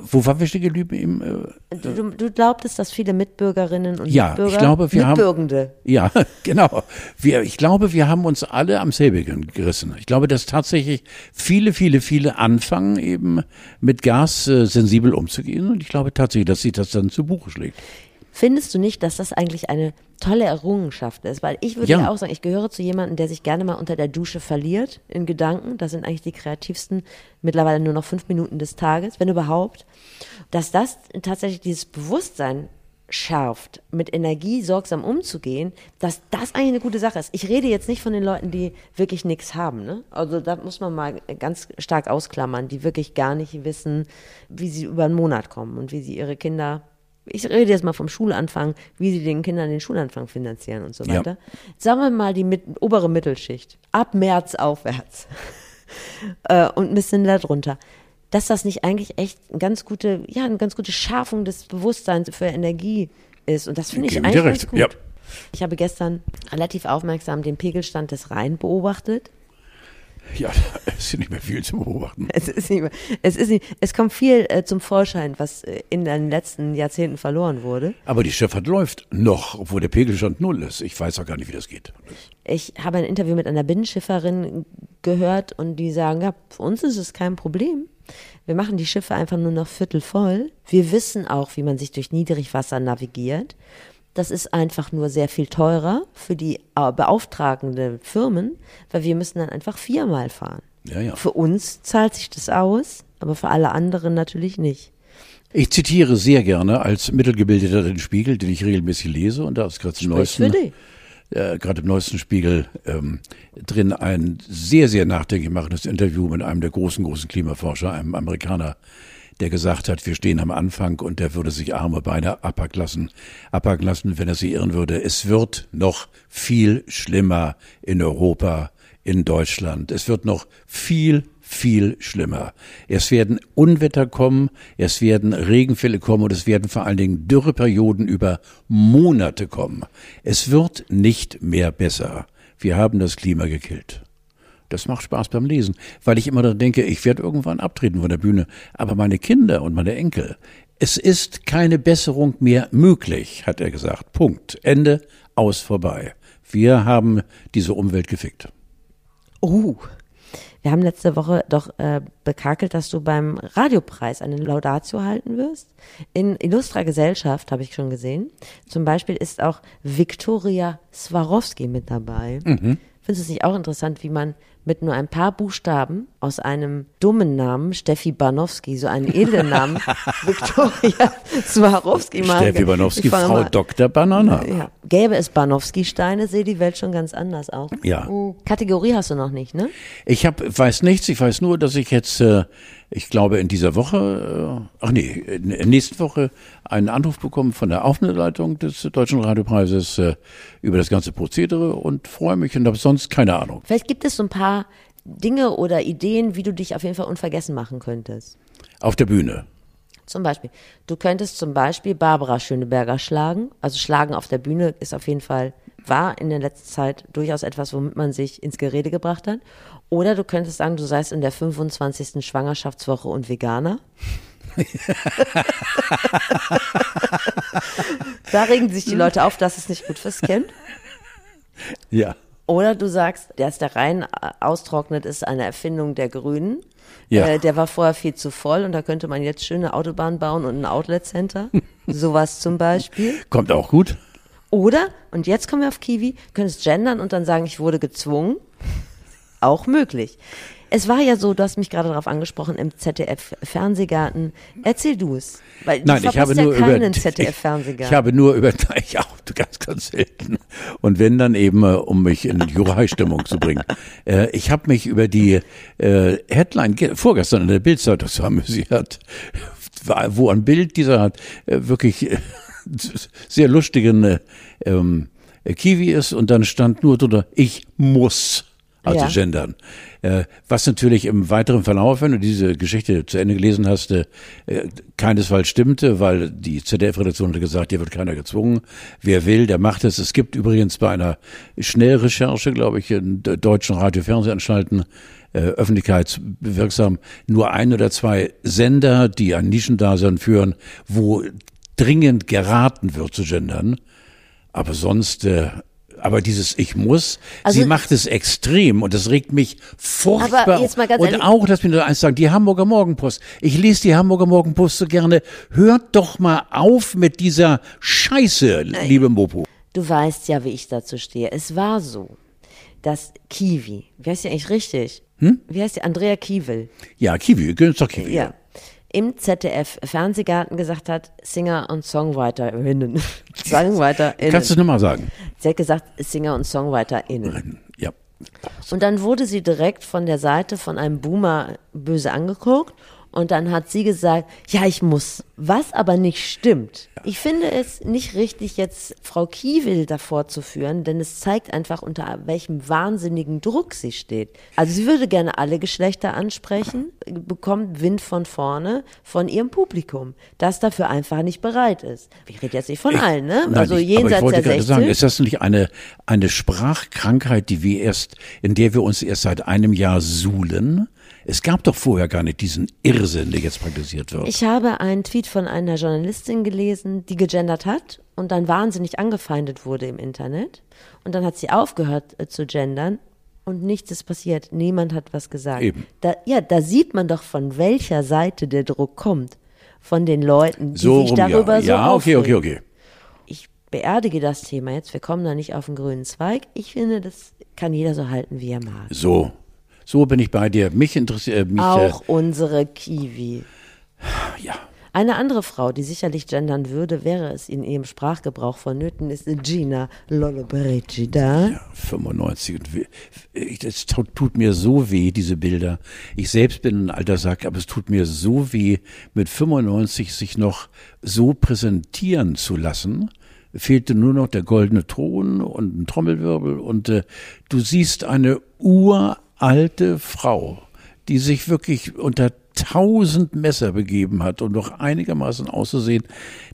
wo waren wir stehen geblieben? Im, äh, du, du, glaubtest, dass viele Mitbürgerinnen und ja, Mitbürger, ich glaube, wir Mitbürgende. Haben, ja, genau. Wir, ich glaube, wir haben uns alle am selbigen gerissen. Ich glaube, dass tatsächlich viele, viele, viele anfangen, eben mit Gas äh, sensibel umzugehen. Und ich glaube tatsächlich, dass sich das dann zu Buche schlägt. Findest du nicht, dass das eigentlich eine tolle Errungenschaft ist? Weil ich würde ja. ja auch sagen, ich gehöre zu jemandem, der sich gerne mal unter der Dusche verliert in Gedanken. Das sind eigentlich die kreativsten, mittlerweile nur noch fünf Minuten des Tages, wenn überhaupt. Dass das tatsächlich dieses Bewusstsein schärft, mit Energie sorgsam umzugehen, dass das eigentlich eine gute Sache ist. Ich rede jetzt nicht von den Leuten, die wirklich nichts haben. Ne? Also da muss man mal ganz stark ausklammern, die wirklich gar nicht wissen, wie sie über einen Monat kommen und wie sie ihre Kinder, ich rede jetzt mal vom Schulanfang, wie sie den Kindern den Schulanfang finanzieren und so weiter. Ja. Sagen wir mal die mit, obere Mittelschicht, ab März aufwärts äh, und ein bisschen darunter dass das nicht eigentlich echt eine ganz gute, ja, eine ganz gute Schärfung des Bewusstseins für Energie ist. Und das finde ich eigentlich gut. Ja. Ich habe gestern relativ aufmerksam den Pegelstand des Rhein beobachtet. Ja, es ist nicht mehr viel zu beobachten. Es ist nicht mehr, es ist nicht, es kommt viel äh, zum Vorschein, was äh, in den letzten Jahrzehnten verloren wurde. Aber die Schifffahrt läuft noch, obwohl der Pegelstand null ist. Ich weiß auch gar nicht, wie das geht. Ich habe ein Interview mit einer Binnenschifferin gehört und die sagen, ja, für uns ist es kein Problem. Wir machen die Schiffe einfach nur noch viertel voll. Wir wissen auch, wie man sich durch Niedrigwasser navigiert. Das ist einfach nur sehr viel teurer für die äh, beauftragenden Firmen, weil wir müssen dann einfach viermal fahren. Ja, ja. Für uns zahlt sich das aus, aber für alle anderen natürlich nicht. Ich zitiere sehr gerne als Mittelgebildeter den Spiegel, den ich regelmäßig lese und da ist gerade zum neuesten. Für dich äh, gerade im neuesten Spiegel ähm, drin ein sehr, sehr nachdenklich machendes Interview mit einem der großen, großen Klimaforscher, einem Amerikaner, der gesagt hat, wir stehen am Anfang und der würde sich Arme, Beine abhacken lassen, abhacken lassen, wenn er sie irren würde. Es wird noch viel schlimmer in Europa, in Deutschland. Es wird noch viel, viel schlimmer. Es werden Unwetter kommen, es werden Regenfälle kommen und es werden vor allen Dingen Dürreperioden über Monate kommen. Es wird nicht mehr besser. Wir haben das Klima gekillt. Das macht Spaß beim Lesen, weil ich immer denke, ich werde irgendwann abtreten von der Bühne. Aber meine Kinder und meine Enkel, es ist keine Besserung mehr möglich, hat er gesagt. Punkt. Ende, aus, vorbei. Wir haben diese Umwelt gefickt. Oh, wir haben letzte Woche doch äh, bekakelt, dass du beim Radiopreis eine Laudatio halten wirst. In illustrer Gesellschaft habe ich schon gesehen. Zum Beispiel ist auch Viktoria Swarovski mit dabei. Mhm. Findest du es nicht auch interessant, wie man mit nur ein paar Buchstaben aus einem dummen Namen, Steffi Banowski, so einen edlen Namen, Viktoria Swarovski. Steffi Banowski, Frau mal, Dr. Banana. Ja. Gäbe es Banowski-Steine, sehe die Welt schon ganz anders aus. Ja. Oh. Kategorie hast du noch nicht, ne? Ich hab, weiß nichts, ich weiß nur, dass ich jetzt, äh, ich glaube in dieser Woche, äh, ach nee, in der nächsten Woche einen Anruf bekommen von der Aufnahmeleitung des Deutschen Radiopreises äh, über das ganze Prozedere und freue mich und habe sonst keine Ahnung. Vielleicht gibt es so ein paar Dinge oder Ideen, wie du dich auf jeden Fall unvergessen machen könntest? Auf der Bühne. Zum Beispiel. Du könntest zum Beispiel Barbara Schöneberger schlagen. Also schlagen auf der Bühne ist auf jeden Fall, war in der letzten Zeit durchaus etwas, womit man sich ins Gerede gebracht hat. Oder du könntest sagen, du seist in der 25. Schwangerschaftswoche und Veganer. da regen sich die Leute auf, dass es nicht gut fürs Kind. Ja. Oder du sagst, dass der Rhein austrocknet, ist eine Erfindung der Grünen. Ja. Äh, der war vorher viel zu voll und da könnte man jetzt schöne Autobahn bauen und ein Outlet Center. Sowas zum Beispiel. Kommt auch gut. Oder, und jetzt kommen wir auf Kiwi, könntest gendern und dann sagen, ich wurde gezwungen. Auch möglich. Es war ja so, du hast mich gerade darauf angesprochen, im ZDF-Fernsehgarten. Erzähl du es. Weil Nein, ich habe ja nur über ZDF-Fernsehgarten. Ich, ich, habe nur über, ich auch ganz, ganz selten. Und wenn dann eben, äh, um mich in Jurei-Stimmung zu bringen. Äh, ich habe mich über die äh, Headline vorgestern in der Bildzeitung so amüsiert, wo ein Bild dieser äh, wirklich äh, sehr lustigen äh, ähm, Kiwi ist und dann stand nur drunter, ich muss also ja. gendern. Äh, was natürlich im weiteren Verlauf, wenn du diese Geschichte zu Ende gelesen hast, äh, keinesfalls stimmte, weil die ZDF-Redaktion hat gesagt, hier wird keiner gezwungen. Wer will, der macht es. Es gibt übrigens bei einer Schnellrecherche, glaube ich, in deutschen Radio-Fernsehanstalten, äh, öffentlichkeitswirksam, nur ein oder zwei Sender, die ein Nischendasein führen, wo dringend geraten wird zu gendern. Aber sonst äh, aber dieses Ich muss, also, sie macht es extrem und das regt mich furchtbar. Aber jetzt mal ganz und ehrlich, auch, lass mich nur eins sagen, die Hamburger Morgenpost. Ich lese die Hamburger Morgenpost so gerne. Hört doch mal auf mit dieser Scheiße, liebe Mopo. Du weißt ja, wie ich dazu stehe. Es war so, dass Kiwi, wie heißt die eigentlich richtig? Hm? Wie heißt die? Andrea Kiewel. Ja, Kiwi, doch Kiwi. Ja. Im ZDF Fernsehgarten gesagt hat, Singer und Songwriterinnen. SongwriterInnen. Kannst du es nochmal sagen? Sie hat gesagt, Singer und SongwriterInnen. Ja. Und dann wurde sie direkt von der Seite von einem Boomer böse angeguckt und dann hat sie gesagt, ja, ich muss. Was aber nicht stimmt. Ich finde es nicht richtig, jetzt Frau Kiewel davor zu führen, denn es zeigt einfach, unter welchem wahnsinnigen Druck sie steht. Also sie würde gerne alle Geschlechter ansprechen, bekommt Wind von vorne von ihrem Publikum, das dafür einfach nicht bereit ist. Ich rede jetzt nicht von ich, allen, ne? Nein, also jenseits aber ich wollte der 60. sagen, ist das nicht eine, eine Sprachkrankheit, die wir erst, in der wir uns erst seit einem Jahr suhlen? Es gab doch vorher gar nicht diesen Irrsinn, der jetzt praktiziert wird. Ich habe einen Tweet von einer Journalistin gelesen, die gegendert hat und dann wahnsinnig angefeindet wurde im Internet. Und dann hat sie aufgehört äh, zu gendern und nichts ist passiert. Niemand hat was gesagt. Eben. Da, ja, da sieht man doch, von welcher Seite der Druck kommt. Von den Leuten, die so sich darüber ja. so Ja, okay, okay, okay. Ich beerdige das Thema jetzt. Wir kommen da nicht auf den grünen Zweig. Ich finde, das kann jeder so halten, wie er mag. So, so bin ich bei dir. Mich interessiert äh, mich. Auch äh, unsere Kiwi. Ja. Eine andere Frau, die sicherlich gendern würde, wäre es in ihrem Sprachgebrauch vonnöten, ist Gina Lollobrigida. Ja, 95. Es tut mir so weh, diese Bilder. Ich selbst bin ein alter Sack, aber es tut mir so weh, mit 95 sich noch so präsentieren zu lassen fehlte nur noch der goldene Thron und ein Trommelwirbel und äh, du siehst eine uralte alte Frau, die sich wirklich unter tausend Messer begeben hat, um noch einigermaßen auszusehen,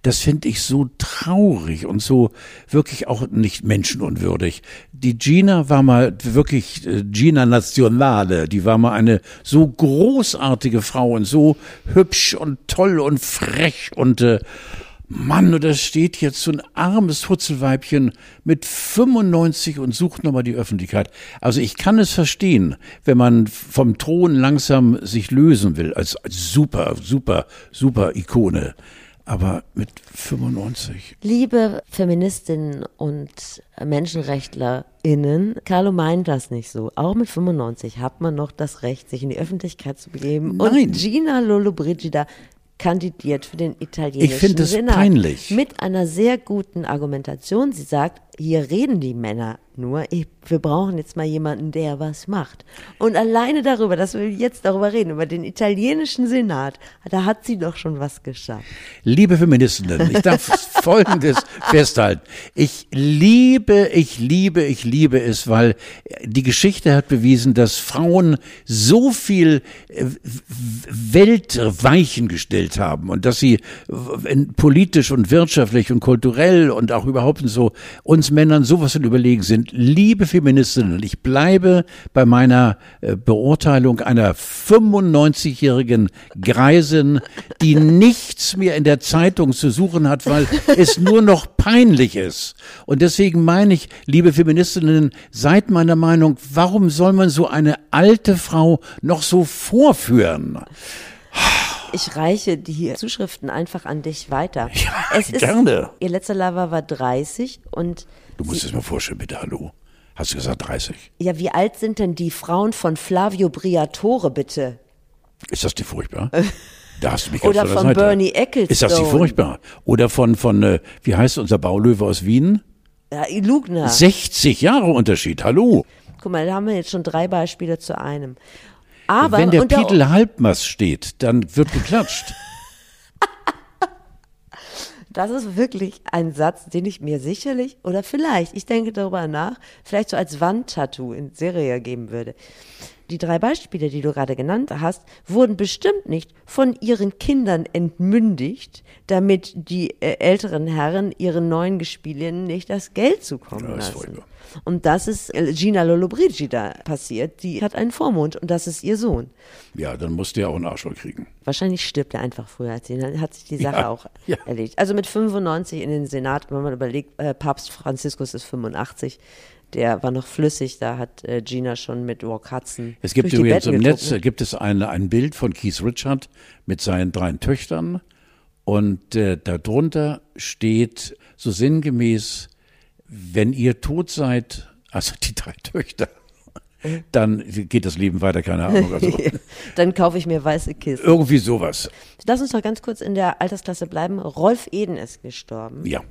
das finde ich so traurig und so wirklich auch nicht menschenunwürdig. Die Gina war mal wirklich äh, Gina Nationale, die war mal eine so großartige Frau und so hübsch und toll und frech und äh, Mann, und da steht jetzt so ein armes Hutzelweibchen mit 95 und sucht nochmal die Öffentlichkeit. Also ich kann es verstehen, wenn man vom Thron langsam sich lösen will, als, als super, super, super Ikone. Aber mit 95. Liebe Feministinnen und MenschenrechtlerInnen, Carlo meint das nicht so. Auch mit 95 hat man noch das Recht, sich in die Öffentlichkeit zu begeben. Nein. Und Gina Lollobrigida kandidiert für den italienischen ich finde Senat. peinlich. Mit einer sehr guten Argumentation. Sie sagt, hier reden die Männer nur, ich, wir brauchen jetzt mal jemanden, der was macht. Und alleine darüber, dass wir jetzt darüber reden, über den italienischen Senat, da hat sie doch schon was geschafft. Liebe Feministinnen, ich darf Folgendes festhalten. Ich liebe, ich liebe, ich liebe es, weil die Geschichte hat bewiesen, dass Frauen so viel äh, Weltweichen gestellt haben und dass sie politisch und wirtschaftlich und kulturell und auch überhaupt so uns Männern sowas von überlegen sind liebe Feministinnen, ich bleibe bei meiner äh, Beurteilung einer 95-jährigen Greisin, die nichts mehr in der Zeitung zu suchen hat, weil es nur noch peinlich ist. Und deswegen meine ich, liebe Feministinnen, seid meiner Meinung, warum soll man so eine alte Frau noch so vorführen? Ich reiche die Zuschriften einfach an dich weiter. Ja, es gerne. Ist, ihr letzter Lover war 30 und Du musst es mal vorstellen, bitte, hallo. Hast du gesagt 30? Ja, wie alt sind denn die Frauen von Flavio Briatore, bitte? Ist das die furchtbar? Da hast du mich Oder von Seite. Bernie Ecclestone. Ist das die furchtbar? Oder von, von äh, wie heißt unser Baulöwe aus Wien? Ja, Lugner. 60 Jahre Unterschied, hallo. Guck mal, da haben wir jetzt schon drei Beispiele zu einem. Aber Wenn der Pitel Halbmast steht, dann wird geklatscht. Das ist wirklich ein Satz, den ich mir sicherlich oder vielleicht, ich denke darüber nach, vielleicht so als Wandtattoo in Serie geben würde. Die drei Beispiele, die du gerade genannt hast, wurden bestimmt nicht von ihren Kindern entmündigt, damit die äh, älteren Herren ihren neuen Gespielinnen nicht das Geld zukommen ja, lassen. Und das ist äh, Gina Lollobrigida passiert. Die hat einen Vormund und das ist ihr Sohn. Ja, dann musste er auch einen Arschloch kriegen. Wahrscheinlich stirbt er einfach früher als ihn. Dann hat sich die Sache ja, auch ja. erledigt. Also mit 95 in den Senat, wenn man überlegt, äh, Papst Franziskus ist 85 der war noch flüssig, da hat äh, Gina schon mit Walk Hudson. Es gibt übrigens im Netz gibt es eine, ein Bild von Keith Richard mit seinen drei Töchtern und äh, darunter steht so sinngemäß, wenn ihr tot seid, also die drei Töchter, dann geht das Leben weiter, keine Ahnung. Also. dann kaufe ich mir weiße Kisten. Irgendwie sowas. Lass uns noch ganz kurz in der Altersklasse bleiben. Rolf Eden ist gestorben. Ja.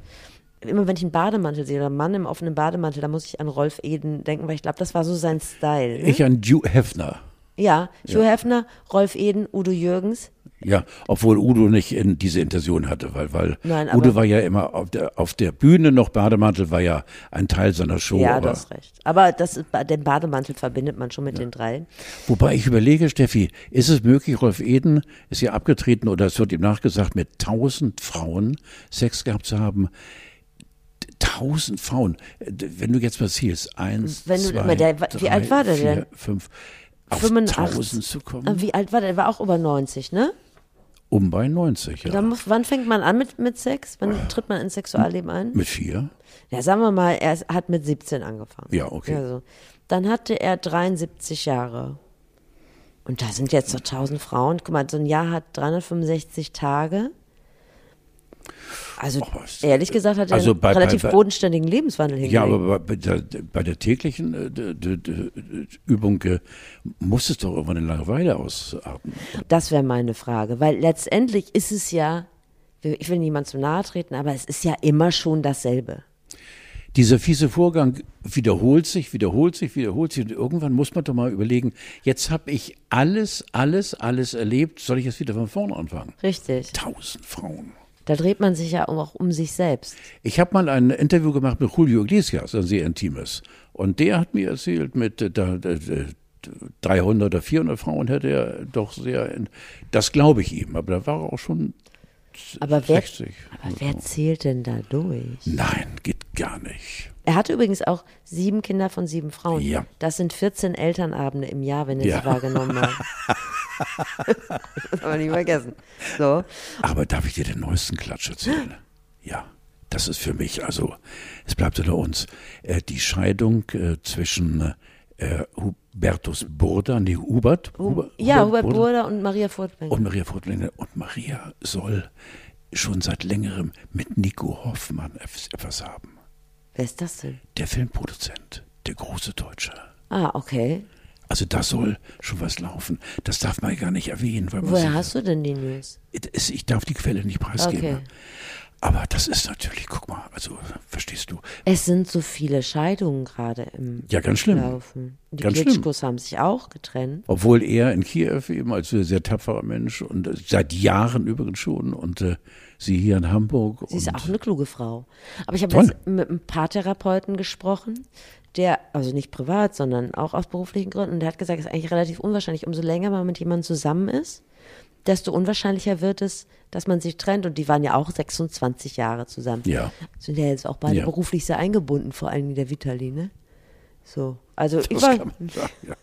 Immer wenn ich einen Bademantel sehe oder einen Mann im offenen Bademantel, da muss ich an Rolf Eden denken, weil ich glaube, das war so sein Style. Ne? Ich an Hugh Hefner. Ja, Hugh ja. Hefner, Rolf Eden, Udo Jürgens. Ja, obwohl Udo nicht in diese Intention hatte, weil, weil Nein, Udo war ja immer auf der, auf der Bühne noch Bademantel, war ja ein Teil seiner Show. Ja, du hast recht. Aber das, den Bademantel verbindet man schon mit ja. den dreien. Wobei ich überlege, Steffi, ist es möglich, Rolf Eden ist ja abgetreten oder es wird ihm nachgesagt, mit tausend Frauen Sex gehabt zu haben tausend Frauen. Wenn du jetzt mal zielst, eins, Wenn du, zwei, der, drei, wie alt war der vier, denn? fünf auf 85. zu kommen. Ah, wie alt war der? Der war auch über 90, ne? Um bei 90, ja. Muss, wann fängt man an mit, mit Sex? Wann äh, tritt man ins Sexualleben ein? Mit vier. Ja, sagen wir mal, er hat mit 17 angefangen. Ja, okay. Also, dann hatte er 73 Jahre. Und da sind jetzt so 1000 Frauen. Guck mal, so ein Jahr hat 365 Tage. Also oh, ehrlich gesagt hat er also einen bei, relativ bei, bodenständigen Lebenswandel hingelegt. Ja, aber bei der, der täglichen äh, Übung äh, muss es doch irgendwann eine Langeweile ausatmen. Das wäre meine Frage, weil letztendlich ist es ja, ich will niemand zu nahe treten, aber es ist ja immer schon dasselbe. Dieser fiese Vorgang wiederholt sich, wiederholt sich, wiederholt sich und irgendwann muss man doch mal überlegen, jetzt habe ich alles, alles, alles erlebt, soll ich jetzt wieder von vorne anfangen? Richtig. Tausend Frauen. Da dreht man sich ja auch um sich selbst. Ich habe mal ein Interview gemacht mit Julio Iglesias, ein sehr intimes. Und der hat mir erzählt, mit äh, da, da, 300 oder 400 Frauen hätte er doch sehr. Das glaube ich ihm, aber da war er auch schon aber 60. Wer, aber wer zählt denn da durch? Nein, geht gar nicht. Er hatte übrigens auch sieben Kinder von sieben Frauen. Ja. Das sind 14 Elternabende im Jahr, wenn er ja. sie wahrgenommen hat. das haben wir nicht vergessen. So. Aber darf ich dir den neuesten Klatsch erzählen? Ja. Das ist für mich, also, es bleibt unter uns, äh, die Scheidung äh, zwischen äh, Hubertus Burda, nee, Hubert. Hubert ja, Hubert, Hubert Burda und Maria Furtwängler. Und Maria Furtwängler. Und Maria soll schon seit längerem mit Nico Hoffmann etwas haben. Wer ist das denn? Der Filmproduzent, der große Deutsche. Ah, okay. Also da soll schon was laufen. Das darf man gar nicht erwähnen. Woher hast du denn die News? Ich darf die Quelle nicht preisgeben. Okay. Aber das ist natürlich, guck mal, also verstehst du. Es sind so viele Scheidungen gerade im ja, ganz schlimm. Laufen. Die ganz Klitschkos haben sich auch getrennt. Obwohl er in Kiew eben als sehr tapferer Mensch und seit Jahren übrigens schon und äh, sie hier in Hamburg. Sie ist auch eine kluge Frau. Aber ich habe jetzt mit einem Paartherapeuten gesprochen, der, also nicht privat, sondern auch aus beruflichen Gründen, und der hat gesagt, es ist eigentlich relativ unwahrscheinlich, umso länger man mit jemandem zusammen ist, desto unwahrscheinlicher wird es, dass man sich trennt. Und die waren ja auch 26 Jahre zusammen. Ja. Sind ja jetzt auch beide ja. beruflich sehr eingebunden, vor allem der Vitali, ne? So. Also das ich war. Sagen, ja.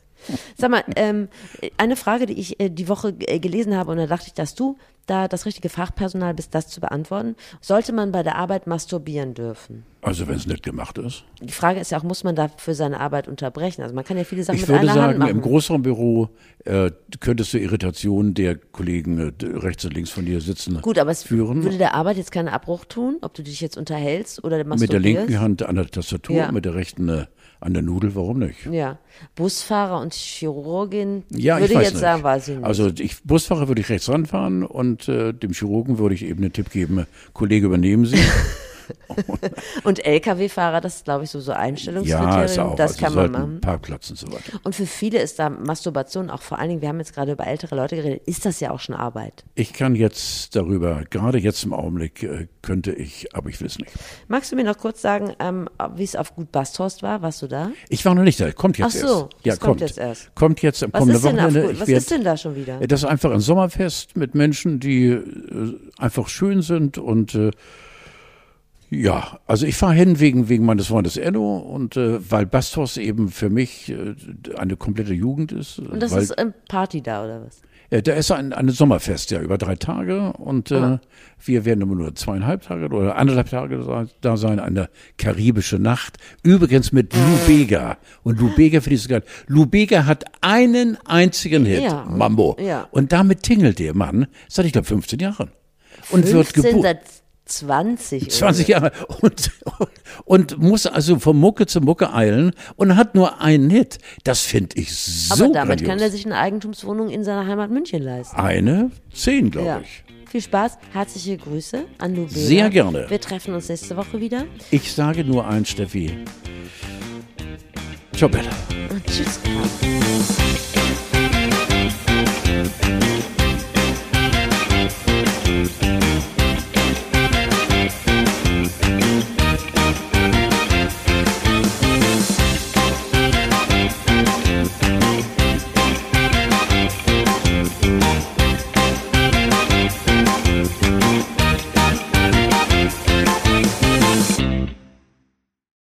Sag mal, ähm, eine Frage, die ich äh, die Woche äh, gelesen habe, und da dachte ich, dass du da das richtige Fachpersonal bist, das zu beantworten. Sollte man bei der Arbeit masturbieren dürfen? Also wenn es nicht gemacht ist. Die Frage ist ja auch, muss man dafür seine Arbeit unterbrechen? Also man kann ja viele Sachen ich mit einer sagen, Hand machen. Im größeren Büro äh, könntest du Irritationen der Kollegen äh, rechts und links von dir sitzen Gut, aber es führen. würde der Arbeit jetzt keinen Abbruch tun, ob du dich jetzt unterhältst oder masturbierst? Mit der linken Hand an der Tastatur, ja. mit der rechten äh, an der Nudel, warum nicht? Ja. Busfahrer und Chirurgin ja, würde ich jetzt nicht. sagen, weiß ich nicht. Also ich, Busfahrer würde ich rechts ranfahren und äh, dem Chirurgen würde ich eben einen Tipp geben, Kollege, übernehmen Sie. und Lkw-Fahrer, das ist, glaube ich, so, so Einstellungskriterium. Ja, ist auch. Das also kann man machen. Parkplatz und so weiter. Und für viele ist da Masturbation auch vor allen Dingen, wir haben jetzt gerade über ältere Leute geredet, ist das ja auch schon Arbeit. Ich kann jetzt darüber, gerade jetzt im Augenblick, äh, könnte ich, aber ich will es nicht. Magst du mir noch kurz sagen, ähm, wie es auf Gut Basthorst war? Warst du da? Ich war noch nicht da. Kommt jetzt Ach so, erst. Ja, kommt, kommt jetzt erst. Kommt jetzt am kommenden Wochenende. was ist denn da schon wieder? Das ist einfach ein Sommerfest mit Menschen, die äh, einfach schön sind und äh, ja, also ich fahre hin wegen, wegen meines Freundes Enno und äh, weil Bastos eben für mich äh, eine komplette Jugend ist. Und das weil, ist ein Party da oder was? Äh, da ist ein, ein Sommerfest, ja, über drei Tage und äh, wir werden immer nur zweieinhalb Tage oder anderthalb Tage da sein, eine karibische Nacht. Übrigens mit Lou Bega. Und Lou Bega finde ich so geil. Lou Bega hat einen einzigen Hit, ja. Mambo. Ja. Und damit tingelt der Mann seit, ich glaube, 15 Jahren. Und 15, wird geboren. 20. 20 Jahre und, und muss also von Mucke zu Mucke eilen und hat nur einen Hit. Das finde ich so Aber damit grandios. kann er sich eine Eigentumswohnung in seiner Heimat München leisten. Eine, zehn, glaube ja. ich. Viel Spaß, herzliche Grüße an Lubera. Sehr gerne. Wir treffen uns nächste Woche wieder. Ich sage nur eins, Steffi. Ciao, Bella. Und tschüss.